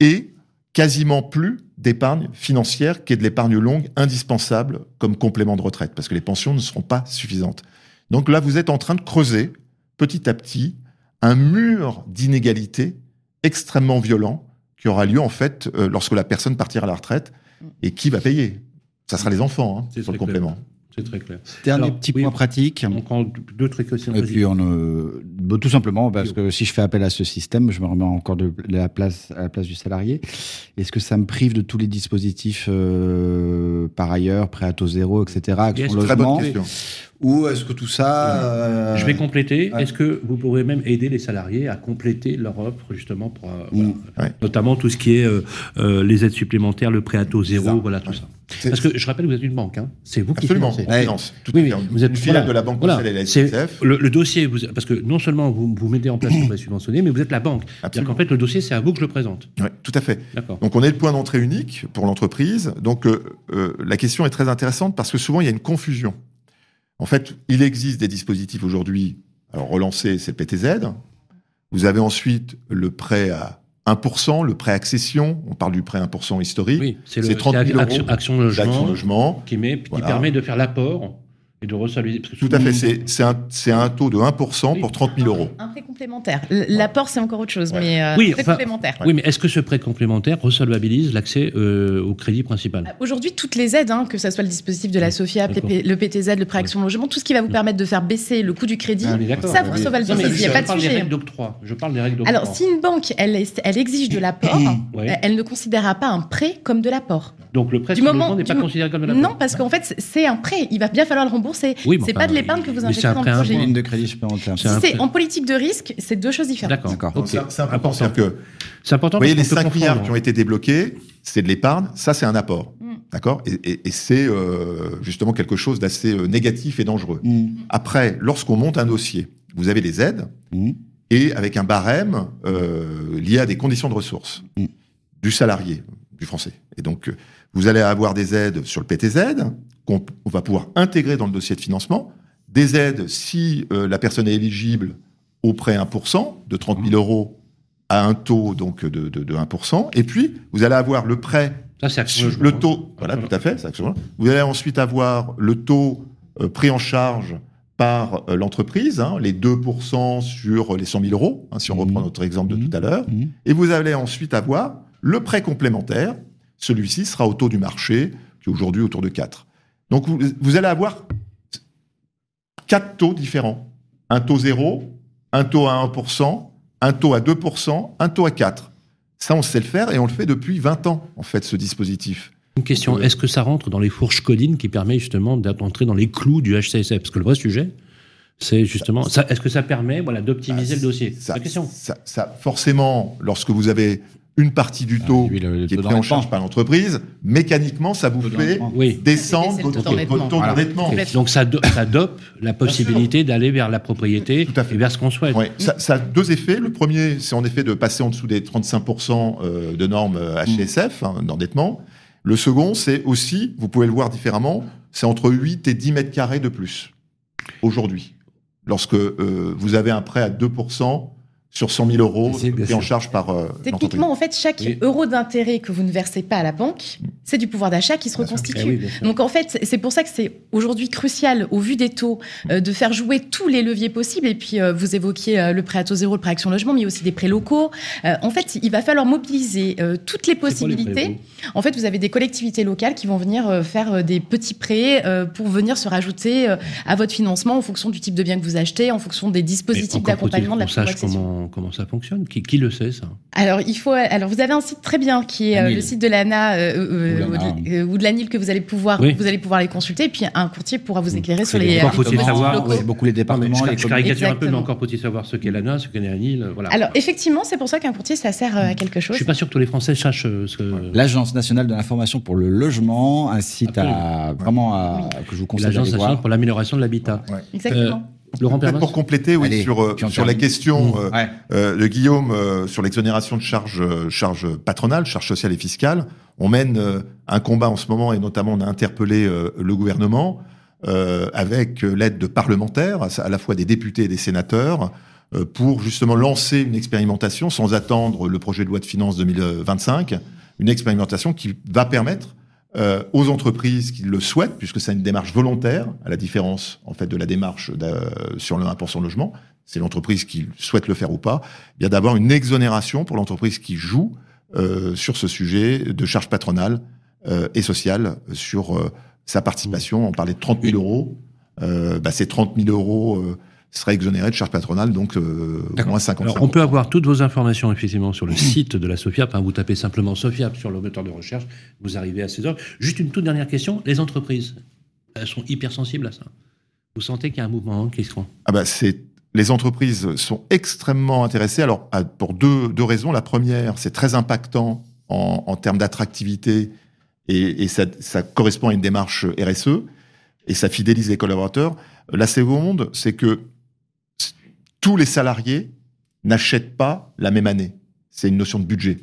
et quasiment plus d'épargne financière qui est de l'épargne longue indispensable comme complément de retraite, parce que les pensions ne seront pas suffisantes. Donc là, vous êtes en train de creuser petit à petit un mur d'inégalité extrêmement violent qui aura lieu en fait euh, lorsque la personne partira à la retraite. Et qui va payer Ça sera les enfants hein, C'est sur le clair. complément. C'est très clair. Dernier Alors, petit oui. point pratique. On prend deux très questions. Et puis on, euh, tout simplement parce que si je fais appel à ce système, je me remets encore de, la place à la place du salarié. Est-ce que ça me prive de tous les dispositifs euh, par ailleurs, prêt à taux zéro, etc. Action Yes, Très bonne logement question. Ou est-ce que tout ça euh, Je vais compléter. ouais. Est-ce que vous pourrez même aider les salariés à compléter leur offre justement pour, euh, Mm. voilà. Ouais. notamment tout ce qui est euh, euh, les aides supplémentaires, le prêt à taux zéro, voilà tout Ouais. ça. Parce que je rappelle, vous êtes une banque, hein. c'est vous Absolument, qui financez. Ouais. finance. Tout Oui, oui, vous êtes une filiale voilà. de la Banque Voilà. Et la SNCF. le, le dossier, vous, parce que non seulement vous, vous mettez en place le prêt subventionné, mais vous êtes la banque. C'est-à-dire Absolument. qu'en fait, le dossier, c'est à vous que je le présente. Ouais, tout à fait. D'accord. Donc on est le point d'entrée unique pour l'entreprise. Donc euh, euh, la question est très intéressante parce que souvent il y a une confusion. En fait, il existe des dispositifs aujourd'hui. Alors relancé, c'est le PTZ. Vous avez ensuite le prêt à 1%, le prêt accession. On parle du prêt 1% historique. Oui, c'est le C'est 30 000 c'est euros Action, logement, logement. qui, met, qui Voilà. permet de faire l'apport et de Tout à fait. C'est c'est un, c'est un taux de 1% pour 30 000 euros. Un prêt complémentaire. L'apport, c'est encore autre chose, Ouais. mais euh, Oui, prêt enfin, complémentaire. Oui, mais est-ce que ce prêt complémentaire resolvabilise l'accès euh, au crédit principal? Aujourd'hui, toutes les aides, hein, que ce soit le dispositif de la SOFIA. PP le PTZ, le prêt action logement, tout ce qui va vous permettre de faire baisser le coût du crédit, Ah, ça, vous mais il n'y a je pas de parle des sujet. règles d'octroi. Je parle des règles d'octroi. Alors, si une banque, elle, exige de l'apport, Ouais. elle ne considérera pas un prêt comme de l'apport. Donc le prêt Du sur moment- logement n'est pas mo- considéré comme de la Non, parce qu'en fait, c'est- un prêt. Il va bien falloir le rembourser. Oui, mais c'est enfin, pas de l'épargne que vous un dans prêt le projet. un ligne de crédit supplémentaire C'est Si c'est en politique de risque, c'est deux choses différentes. D'accord. D'accord. Donc Ok. c'est important. C'est important. Vous voyez, les parce qu'on peut 5 milliards qui ont été débloqués, c'est de l'épargne, ça c'est un apport. Mm. D'accord? Et, et- et c'est euh, justement quelque chose d'assez euh, négatif et dangereux. Mmh. Après, lorsqu'on monte un dossier, vous avez les aides Mmh. et avec un barème euh, lié à des conditions de ressources Mm. du salarié, du français. Et donc, euh, vous allez avoir des aides sur le PTZ qu'on on va pouvoir intégrer dans le dossier de financement, des aides si euh, la personne est éligible au prêt 1% de 30 000 euros à un taux donc de, de, de 1%. Et puis, vous allez avoir le prêt Ça, le taux, voilà, tout à fait, c'est action logement. Vous allez ensuite avoir le taux euh, pris en charge par euh, l'entreprise, hein, les 2% sur les 100 000 euros, hein, si on Mhm. reprend notre exemple de tout à l'heure. Mmh. Et vous allez ensuite avoir le prêt complémentaire. Celui-ci sera au taux du marché, qui est aujourd'hui autour de 4. Donc vous, vous allez avoir quatre taux différents. Un taux 0, un taux à 1%, un taux à 2%, un taux à 4. Ça, on sait le faire et on le fait depuis 20 ans, en fait, ce dispositif. Une question, Euh, est-ce que ça rentre dans les fourches codines qui permet justement d'entrer dans les clous du HCSF Parce que le vrai sujet, c'est justement, est-ce que ça permet voilà, d'optimiser Ah, le dossier? Ça, La question. ça- ça- forcément, lorsque vous avez une partie du taux oui, le- le qui est taux pris en charge par l'entreprise, mécaniquement, ça vous Taux fait d'endettement. Oui. descendre taux votre, d'endettement. taux Voilà. d'endettement. Donc ça, do- ça dope la possibilité d'aller vers la propriété Tout à fait. et vers ce qu'on souhaite. Ça, ça a deux effets. Le premier, c'est en effet de passer en dessous des 35% euh, de normes euh, HCSF, hein, d'endettement. Le second, c'est aussi, vous pouvez le voir différemment, c'est entre 8 et 10 mètres carrés de plus aujourd'hui. Lorsque euh, vous avez un prêt à 2% sur 100 000 euros pris en charge par euh, l'entreprise. Techniquement, en fait, chaque Oui. euro d'intérêt que vous ne versez pas à la banque, c'est du pouvoir d'achat qui se Bien reconstitue. Eh oui. Donc en fait, c'est pour ça que c'est aujourd'hui crucial, au vu des taux, euh, de faire jouer tous les leviers possibles. Et puis, euh, vous évoquiez euh, le prêt à taux zéro, le prêt action logement, mais aussi des prêts locaux. Euh, en fait, il va falloir mobiliser euh, toutes les possibilités. En fait, vous avez des collectivités locales qui vont venir euh, faire euh, des petits prêts euh, pour venir se rajouter euh, à votre financement en fonction du type de bien que vous achetez, en fonction des dispositifs d'accompagnement de la primo-accession. Comment, comment ça fonctionne? Qui, qui le sait, ça? Alors, il faut. Alors, vous avez un site très bien qui est euh, le site de l'ANA euh, euh, Ou de- euh, ou de l'ANIL que vous allez pouvoir, Oui. vous allez pouvoir les consulter. Et puis, un courtier pourra vous éclairer sur les. Encore faut-il savoir. C'est beaucoup les départements, je, les je communes. caricature un peu, mais encore faut-il savoir ce qu'est l'ANA, ce qu'est l'ANIL. Voilà. Alors, effectivement, c'est pour ça qu'un courtier, ça sert euh, à quelque je chose. suis pas sûr que tous les Français sachent ce que. L'Agence nationale de l'information pour le logement, un site à, vraiment à, que je vous conseille L'Agence nationale voir. pour l'amélioration de l'habitat. Exactement. Laurent Peut-être pour compléter, oui, Allez, sur, euh, sur la question Mmh. euh, Ouais. euh, de Guillaume euh, sur l'exonération de charges, euh, charges patronales, charges sociales et fiscales. On mène euh, un combat en ce moment et notamment on a interpellé euh, le gouvernement euh, avec l'aide de parlementaires, à à la fois des députés et des sénateurs, euh, pour justement lancer une expérimentation sans attendre le projet de loi de finances 2025, une expérimentation qui va permettre euh, aux entreprises qui le souhaitent, puisque c'est une démarche volontaire, à la différence en fait de la démarche d'a- sur le 1% logement, c'est l'entreprise qui souhaite le faire ou pas, il y a d'avoir une exonération pour l'entreprise qui joue euh, sur ce sujet de charges patronales euh, et sociales sur euh, sa participation. On parlait de 30 000 euros. Euh, bah, ces 30 000 euros seraient exonérés de charges patronales, donc euh, D'accord. moins 50 Alors, on peut avoir toutes vos informations effectivement sur le site de la SOFIAP. hein. vous tapez simplement SOFIAP sur le moteur de recherche, vous arrivez à ces heures. Juste une toute dernière question les entreprises, elles sont hypersensibles à ça. Vous sentez qu'il y a un mouvement qui se rend Ah bah c'est les entreprises sont extrêmement intéressées. Alors à- pour deux, deux raisons. La première, c'est très impactant en, en termes d'attractivité et, et ça, ça correspond à une démarche RSE et ça fidélise les collaborateurs. La seconde, c'est que tous les salariés n'achètent pas la même année. C'est une notion de budget.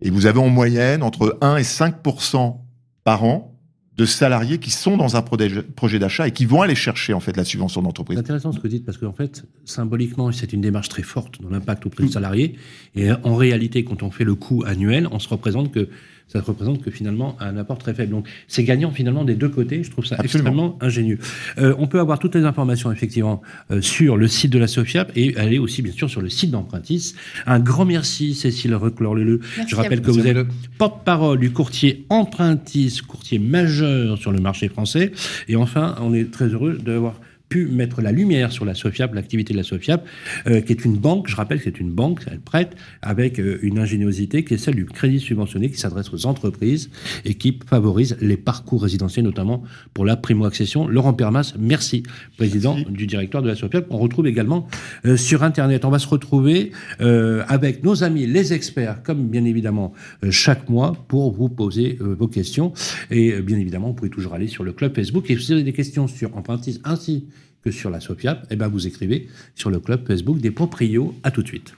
Et vous avez en moyenne entre 1 et 5% par an de salariés qui sont dans un projet d'achat et qui vont aller chercher en fait la subvention C'est d'entreprise. intéressant ce que vous dites parce qu'en fait, symboliquement, c'est une démarche très forte dans l'impact auprès du salarié. Et en réalité, quand on fait le coût annuel, on se représente que ça représente que finalement un apport très faible. Donc c'est gagnant finalement des deux côtés. Je trouve ça Absolument. extrêmement ingénieux. Euh, on peut avoir toutes les informations effectivement euh, sur le site de la SOFIAP et aller aussi bien sûr sur le site d'Empruntis. Un grand merci Cécile Reclore-Leleu. Merci Je rappelle vous. que vous à êtes porte-parole du courtier Empruntis, courtier majeur sur le marché français. Et enfin, on est très heureux d'avoir pu mettre la lumière sur la SOFIAP, l'activité de la SOFIAP, euh, qui est une banque, je rappelle que c'est une banque, elle prête, avec euh, une ingéniosité qui est celle du crédit subventionné qui s'adresse aux entreprises et qui favorise les parcours résidentiels, notamment pour la primo-accession. Laurent Permas, merci, président Merci. du directoire de la SOFIAP. On retrouve également euh, sur Internet. On va se retrouver euh, avec nos amis, les experts, comme bien évidemment euh, chaque mois, pour vous poser euh, vos questions. Et euh, bien évidemment, vous pouvez toujours aller sur le club Facebook. Et si vous avez des questions sur Empruntis ainsi que sur la SOFIAP, eh ben vous écrivez sur le club Facebook des proprios. À tout de suite.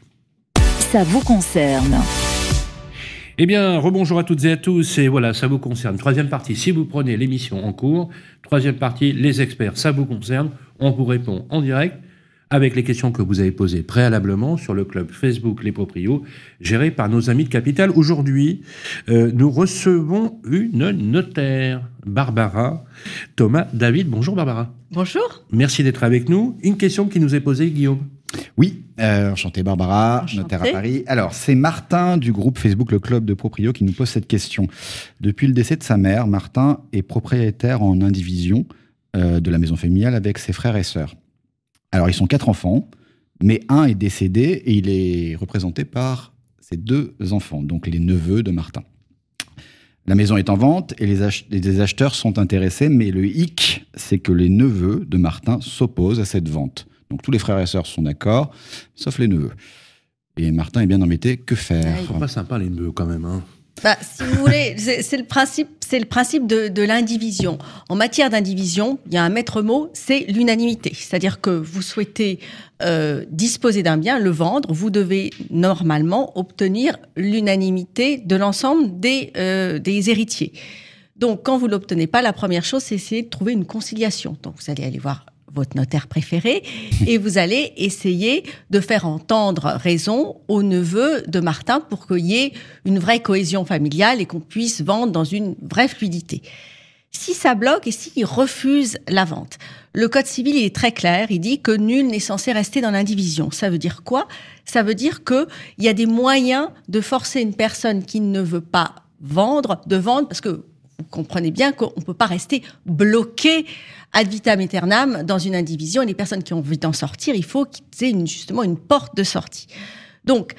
Ça vous concerne. Eh bien, rebonjour à toutes et à tous, et voilà, ça vous concerne. Troisième partie, si vous prenez l'émission en cours. Troisième partie, les experts, ça vous concerne. On vous répond en direct avec les questions que vous avez posées préalablement sur le club Facebook Les Proprios, géré par nos amis de Capital. Aujourd'hui, euh, nous recevons une notaire, Barbara Thomas David. Bonjour Barbara. Bonjour. Merci d'être avec nous. Une question qui nous est posée, Guillaume. Oui, euh, enchanté Barbara, Enchanté. notaire à Paris. Alors, c'est Martin du groupe Facebook Le Club de Proprio qui nous pose cette question. Depuis le décès de sa mère, Martin est propriétaire en indivision euh, de la maison familiale avec ses frères et sœurs. Alors, ils sont quatre enfants, mais un est décédé et il est représenté par ses deux enfants, donc les neveux de Martin. La maison est en vente et les, ach- les acheteurs sont intéressés, mais le hic, c'est que les neveux de Martin s'opposent à cette vente. Donc tous les frères et sœurs sont d'accord, sauf les neveux. Et Martin est bien embêté. Que faire? C'est pas sympa les nœuds quand même. Hein. Bah, si vous voulez, c'est le principe, c'est le principe de, de l'indivision. En matière d'indivision, il y a un maître mot, c'est l'unanimité. C'est-à-dire que vous souhaitez euh, disposer d'un bien, le vendre, vous devez normalement obtenir l'unanimité de l'ensemble des, euh, des héritiers. Donc, quand vous l'obtenez pas, la première chose, c'est essayer de trouver une conciliation. Donc, vous allez aller voir votre notaire préféré et vous allez essayer de faire entendre raison au neveu de Martin pour qu'il y ait une vraie cohésion familiale et qu'on puisse vendre dans une vraie fluidité. Si ça bloque et s'il refuse la vente, le code civil il est très clair. Il dit que nul n'est censé rester dans l'indivision. Ça veut dire quoi? Ça veut dire que il y a des moyens de forcer une personne qui ne veut pas vendre de vendre parce que vous comprenez bien qu'on ne peut pas rester bloqué ad vitam aeternam dans une indivision. Et les personnes qui ont envie d'en sortir, il faut qu'ils aient une, justement une porte de sortie. Donc,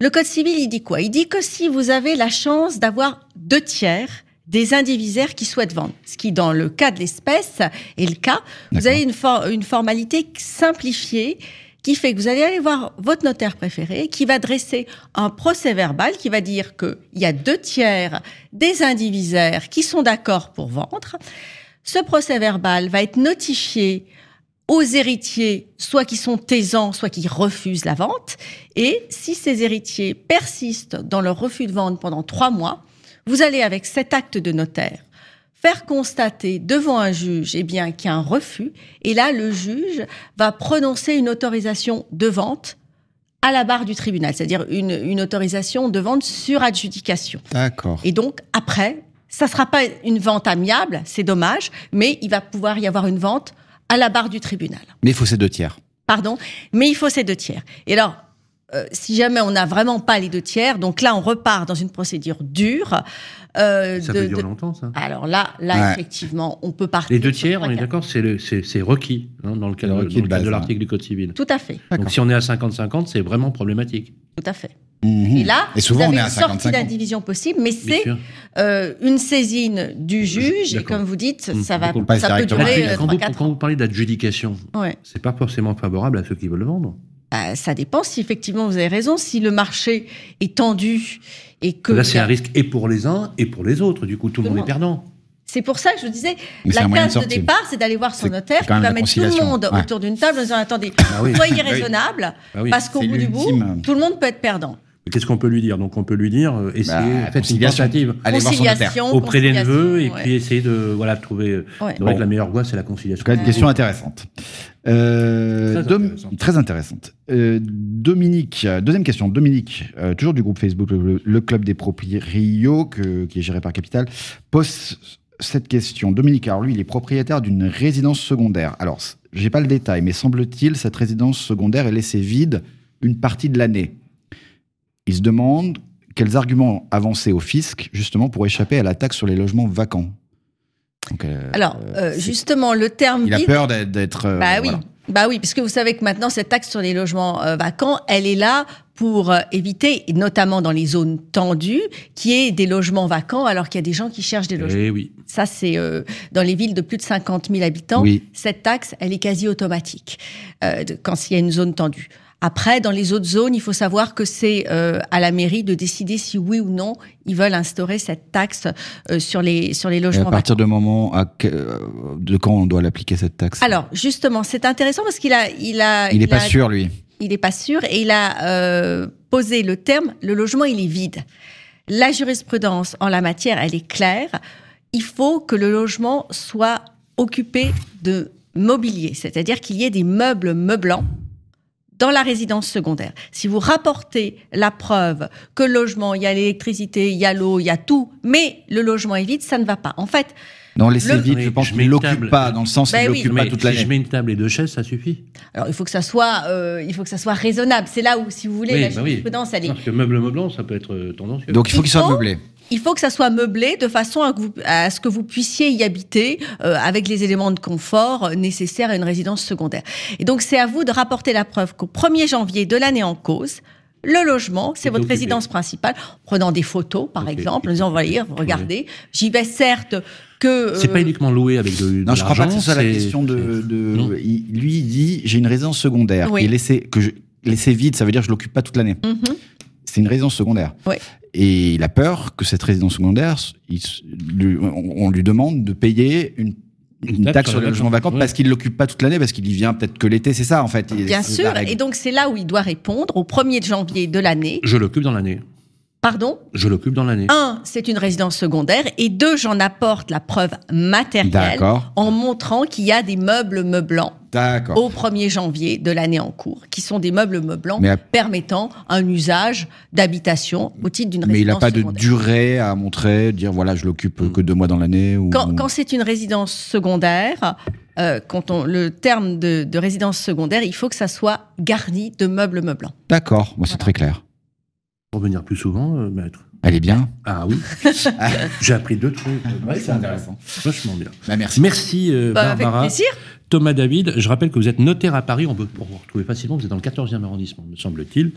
le Code civil, il dit quoi? Il dit que si vous avez la chance d'avoir deux tiers des indivisaires qui souhaitent vendre, ce qui, dans le cas de l'espèce, est le cas, vous avez une, for- une formalité simplifiée qui fait que vous allez aller voir votre notaire préféré, qui va dresser un procès verbal qui va dire qu'il y a deux tiers des indivisaires qui sont d'accord pour vendre. Ce procès verbal va être notifié aux héritiers, soit qui sont taisants, soit qui refusent la vente. Et si ces héritiers persistent dans leur refus de vente pendant trois mois, vous allez avec cet acte de notaire faire constater devant un juge eh bien qu'il y a un refus et là le juge va prononcer une autorisation de vente à la barre du tribunal, c'est-à-dire une, une autorisation de vente sur adjudication. D'accord. Et donc, après, ça sera pas une vente amiable, c'est dommage, mais il va pouvoir y avoir une vente à la barre du tribunal. Mais il faut ces deux tiers. Pardon, mais il faut ces deux tiers. Et alors, euh, si jamais on n'a vraiment pas les deux tiers, donc là, on repart dans une procédure dure. euh, Ça de- peut durer de- longtemps, ça. Alors là, là, Ouais. effectivement, on peut partir. Les deux tiers, on est d'accord, c'est requis hein, dans le cadre, dans le de cadre base, de hein. l'article du Code civil. Tout à fait. Donc si on est à 50-50, c'est vraiment problématique. tout à fait. Mhm. Et là, Et souvent, vous on est à une sortie 55 ans. d'indivision possible, mais c'est euh, une saisine du juge, et comme vous dites, Mmh, ça va, ça peut durer Quand, vous, 3-4 quand ans. vous parlez d'adjudication, Ouais. c'est pas forcément favorable à ceux qui veulent le vendre. Bah, ça dépend si effectivement vous avez raison. Si le marché est tendu et que Là, c'est un risque et pour les uns et pour les autres. Du coup, tout le monde est perdant. c'est pour ça que je vous disais, Mais la de case de, départ, c'est d'aller voir son notaire qui va mettre tout le monde Ouais. autour d'une table en disant attendez, Ah oui. soyez Bah oui. raisonnable Ah oui. parce qu'au bout du bout, tout le monde peut être perdant. Qu'est-ce qu'on peut lui dire? Donc, on peut lui dire, euh, essayez, Bah, faites une tentative Allez voir son auprès des neveux et ouais. puis essayer de voilà, de trouver. euh, Ouais. C'est vrai Bon. que la meilleure voie, c'est la conciliation. En tout cas, une question intéressante. Euh, Très Dom- intéressante. très intéressante. Euh, Dominique, deuxième question. Dominique, euh, toujours du groupe Facebook, le, le Club des Proprios, que- qui est géré par Capital, pose cette question. Dominique, alors lui, il est propriétaire d'une résidence secondaire. Alors, j'ai pas le détail, mais semble-t-il, cette résidence secondaire est laissée vide une partie de l'année. Il se demande quels arguments avancer au fisc, justement, pour échapper à la taxe sur les logements vacants. Donc, euh, Alors, euh, justement, le terme il a peur d'être- d'être. euh, Bah oui. voilà. Bah oui, puisque vous savez que maintenant, cette taxe sur les logements euh, vacants, elle est là pour euh, éviter, et notamment dans les zones tendues, qu'il y ait des logements vacants alors qu'il y a des gens qui cherchent des logements. Eh oui. Ça, c'est euh, dans les villes de plus de 50 000 habitants. Oui. Cette taxe, elle est quasi automatique euh, de- quand il y a une zone tendue. Après, dans les autres zones, il faut savoir que c'est euh, à la mairie de décider si oui ou non ils veulent instaurer cette taxe euh, sur les sur les Et à logements vacants. partir de moment à euh, de quand on doit l'appliquer cette taxe? Alors, justement, c'est intéressant parce qu'il a, il a, il n'est pas a- sûr lui. il n'est pas sûr et il a euh, posé le terme le logement il est vide. La jurisprudence en la matière elle est claire. Il faut que le logement soit occupé de mobilier, c'est-à-dire qu'il y ait des meubles meublants dans la résidence secondaire. Si vous rapportez la preuve que le logement, il y a l'électricité, il y a l'eau, il y a tout, mais le logement est vide, ça ne va pas. En fait, Non, laisser Le- vide, je pense qu'il l'occupe table. pas, dans le sens Ben qu'il ne oui. l'occupe pas toute si je mets une table et deux chaises, ça suffit. alors il faut que ça soit, euh, il faut que ça soit raisonnable. C'est là où, si vous voulez, Oui, la oui. jurisprudence, elle est Parce que meuble meublant, ça peut être euh, tendancieux. Donc il faut Il qu'il soit meublé. Il faut que ça soit meublé de façon à, que vous- à ce que vous puissiez y habiter euh, avec les éléments de confort euh, nécessaires à une résidence secondaire. Et donc c'est à vous de rapporter la preuve qu'au 1er janvier de l'année en cause, le logement, c'est Est votre occupé. résidence principale, en prenant des photos par exemple, en disant voyez, regardez, j'y vais certes que c'est euh, pas uniquement loué avec de, de Non, je crois pas que l'argent, ce soit la c'est- question de. c'est- de- Non. il- lui, il dit j'ai une résidence secondaire Oui. qui est laissée que je- laissé vide, ça veut dire que je l'occupe pas toute l'année. Mhm. C'est une résidence secondaire. Ouais. Et il a peur que cette résidence secondaire, il s- lui- on, on lui demande de payer une, une taxe sur le logement vacant ouais. parce qu'il l'occupe pas toute l'année, parce qu'il y vient peut-être que l'été, c'est ça en fait. Bien sûr. Et donc, c'est là où il doit répondre au 1er janvier de l'année. Je l'occupe dans l'année. Pardon? Je l'occupe dans l'année. Un, c'est une résidence secondaire. Et deux, j'en apporte la preuve matérielle D'accord. en montrant qu'il y a des meubles meublants. Au 1er janvier de l'année en cours, qui sont des meubles meublants à- permettant un usage d'habitation au titre d'une mais il résidence n'a pas de durée à montrer, dire voilà, je l'occupe que deux mois dans l'année. Ou... Quand, quand c'est une résidence secondaire, euh, quand on, le terme de, de résidence secondaire, il faut que ça soit garni de meubles meublants. D'accord, moi c'est Voilà. très clair. Pour venir plus souvent, euh, maître. Elle est bien? Ah oui. J'ai appris deux trucs. Ouais, c'est intéressant. Vachement bien. Bah, merci. Merci euh, Bah, avec Barbara. plaisir. Thomas David, je rappelle que vous êtes notaire à Paris, on peut vous retrouver facilement, vous êtes dans le 14e arrondissement, me semble-t-il.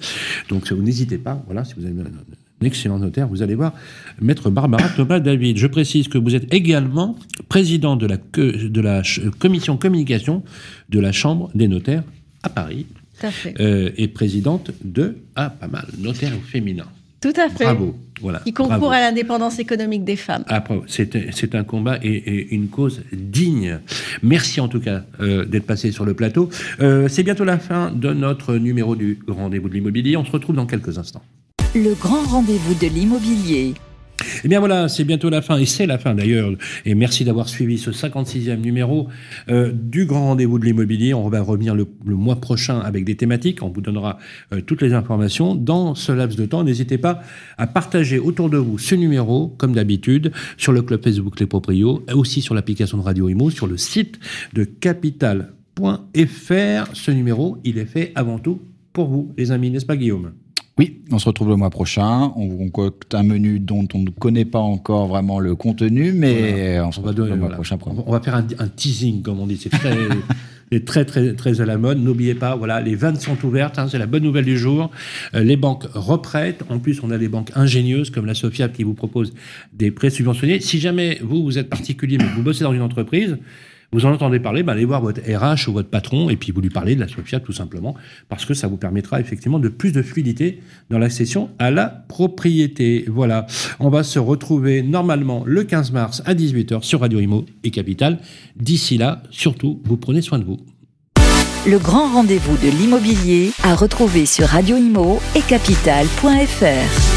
Donc vous n'hésitez pas, voilà, si vous avez un, un excellent notaire, vous allez voir Maître Barbara Thomas David. Je précise que vous êtes également président de la, que- de la ch- commission communication de la Chambre des notaires à Paris Tout à fait. euh, et présidente de, ah pas mal, notaire féminin. Tout à fait. Bravo. Voilà. Qui concourt bravo. à l'indépendance économique des femmes. Après, c'est c'est un combat et, et une cause digne. Merci en tout cas euh, d'être passé sur le plateau. Euh, c'est bientôt la fin de notre numéro du rendez-vous de l'immobilier. On se retrouve dans quelques instants. Le grand rendez-vous de l'immobilier. Eh bien voilà, c'est bientôt la fin, et c'est la fin d'ailleurs. Et merci d'avoir suivi ce 56e numéro euh, du Grand Rendez-vous de l'immobilier. On va revenir le, mois prochain avec des thématiques. On vous donnera euh, toutes les informations dans ce laps de temps. N'hésitez pas à partager autour de vous ce numéro, comme d'habitude, sur le club Facebook Les Proprios, aussi sur l'application de Radio Imo, sur le site de capital.fr. Ce numéro, il est fait avant tout pour vous, les amis, n'est-ce pas Guillaume? Oui, on se retrouve le mois prochain. On vous concocte un menu dont on ne connaît pas encore vraiment le contenu, mais on se On va, retrouve donner- le mois voilà. prochain. On va- on va faire un, un teasing, comme on dit. C'est très, très, très, très à la mode. N'oubliez pas, voilà, les vannes sont ouvertes. hein, c'est la bonne nouvelle du jour. Euh, les banques reprêtent. En plus, on a des banques ingénieuses comme la Sofiab qui vous propose des prêts subventionnés. Si jamais vous, vous êtes particulier, mais que vous bossez dans une entreprise, vous en entendez parler, ben allez voir votre RH ou votre patron et puis vous lui parlez de la Sofiab tout simplement parce que ça vous permettra effectivement de plus de fluidité dans l'accession à la propriété. Voilà. On va se retrouver normalement le 15 mars à 18h sur Radio Imo et Capital. D'ici là, surtout, vous prenez soin de vous. Le grand rendez-vous de l'immobilier à retrouver sur Radio Imo et capital.fr.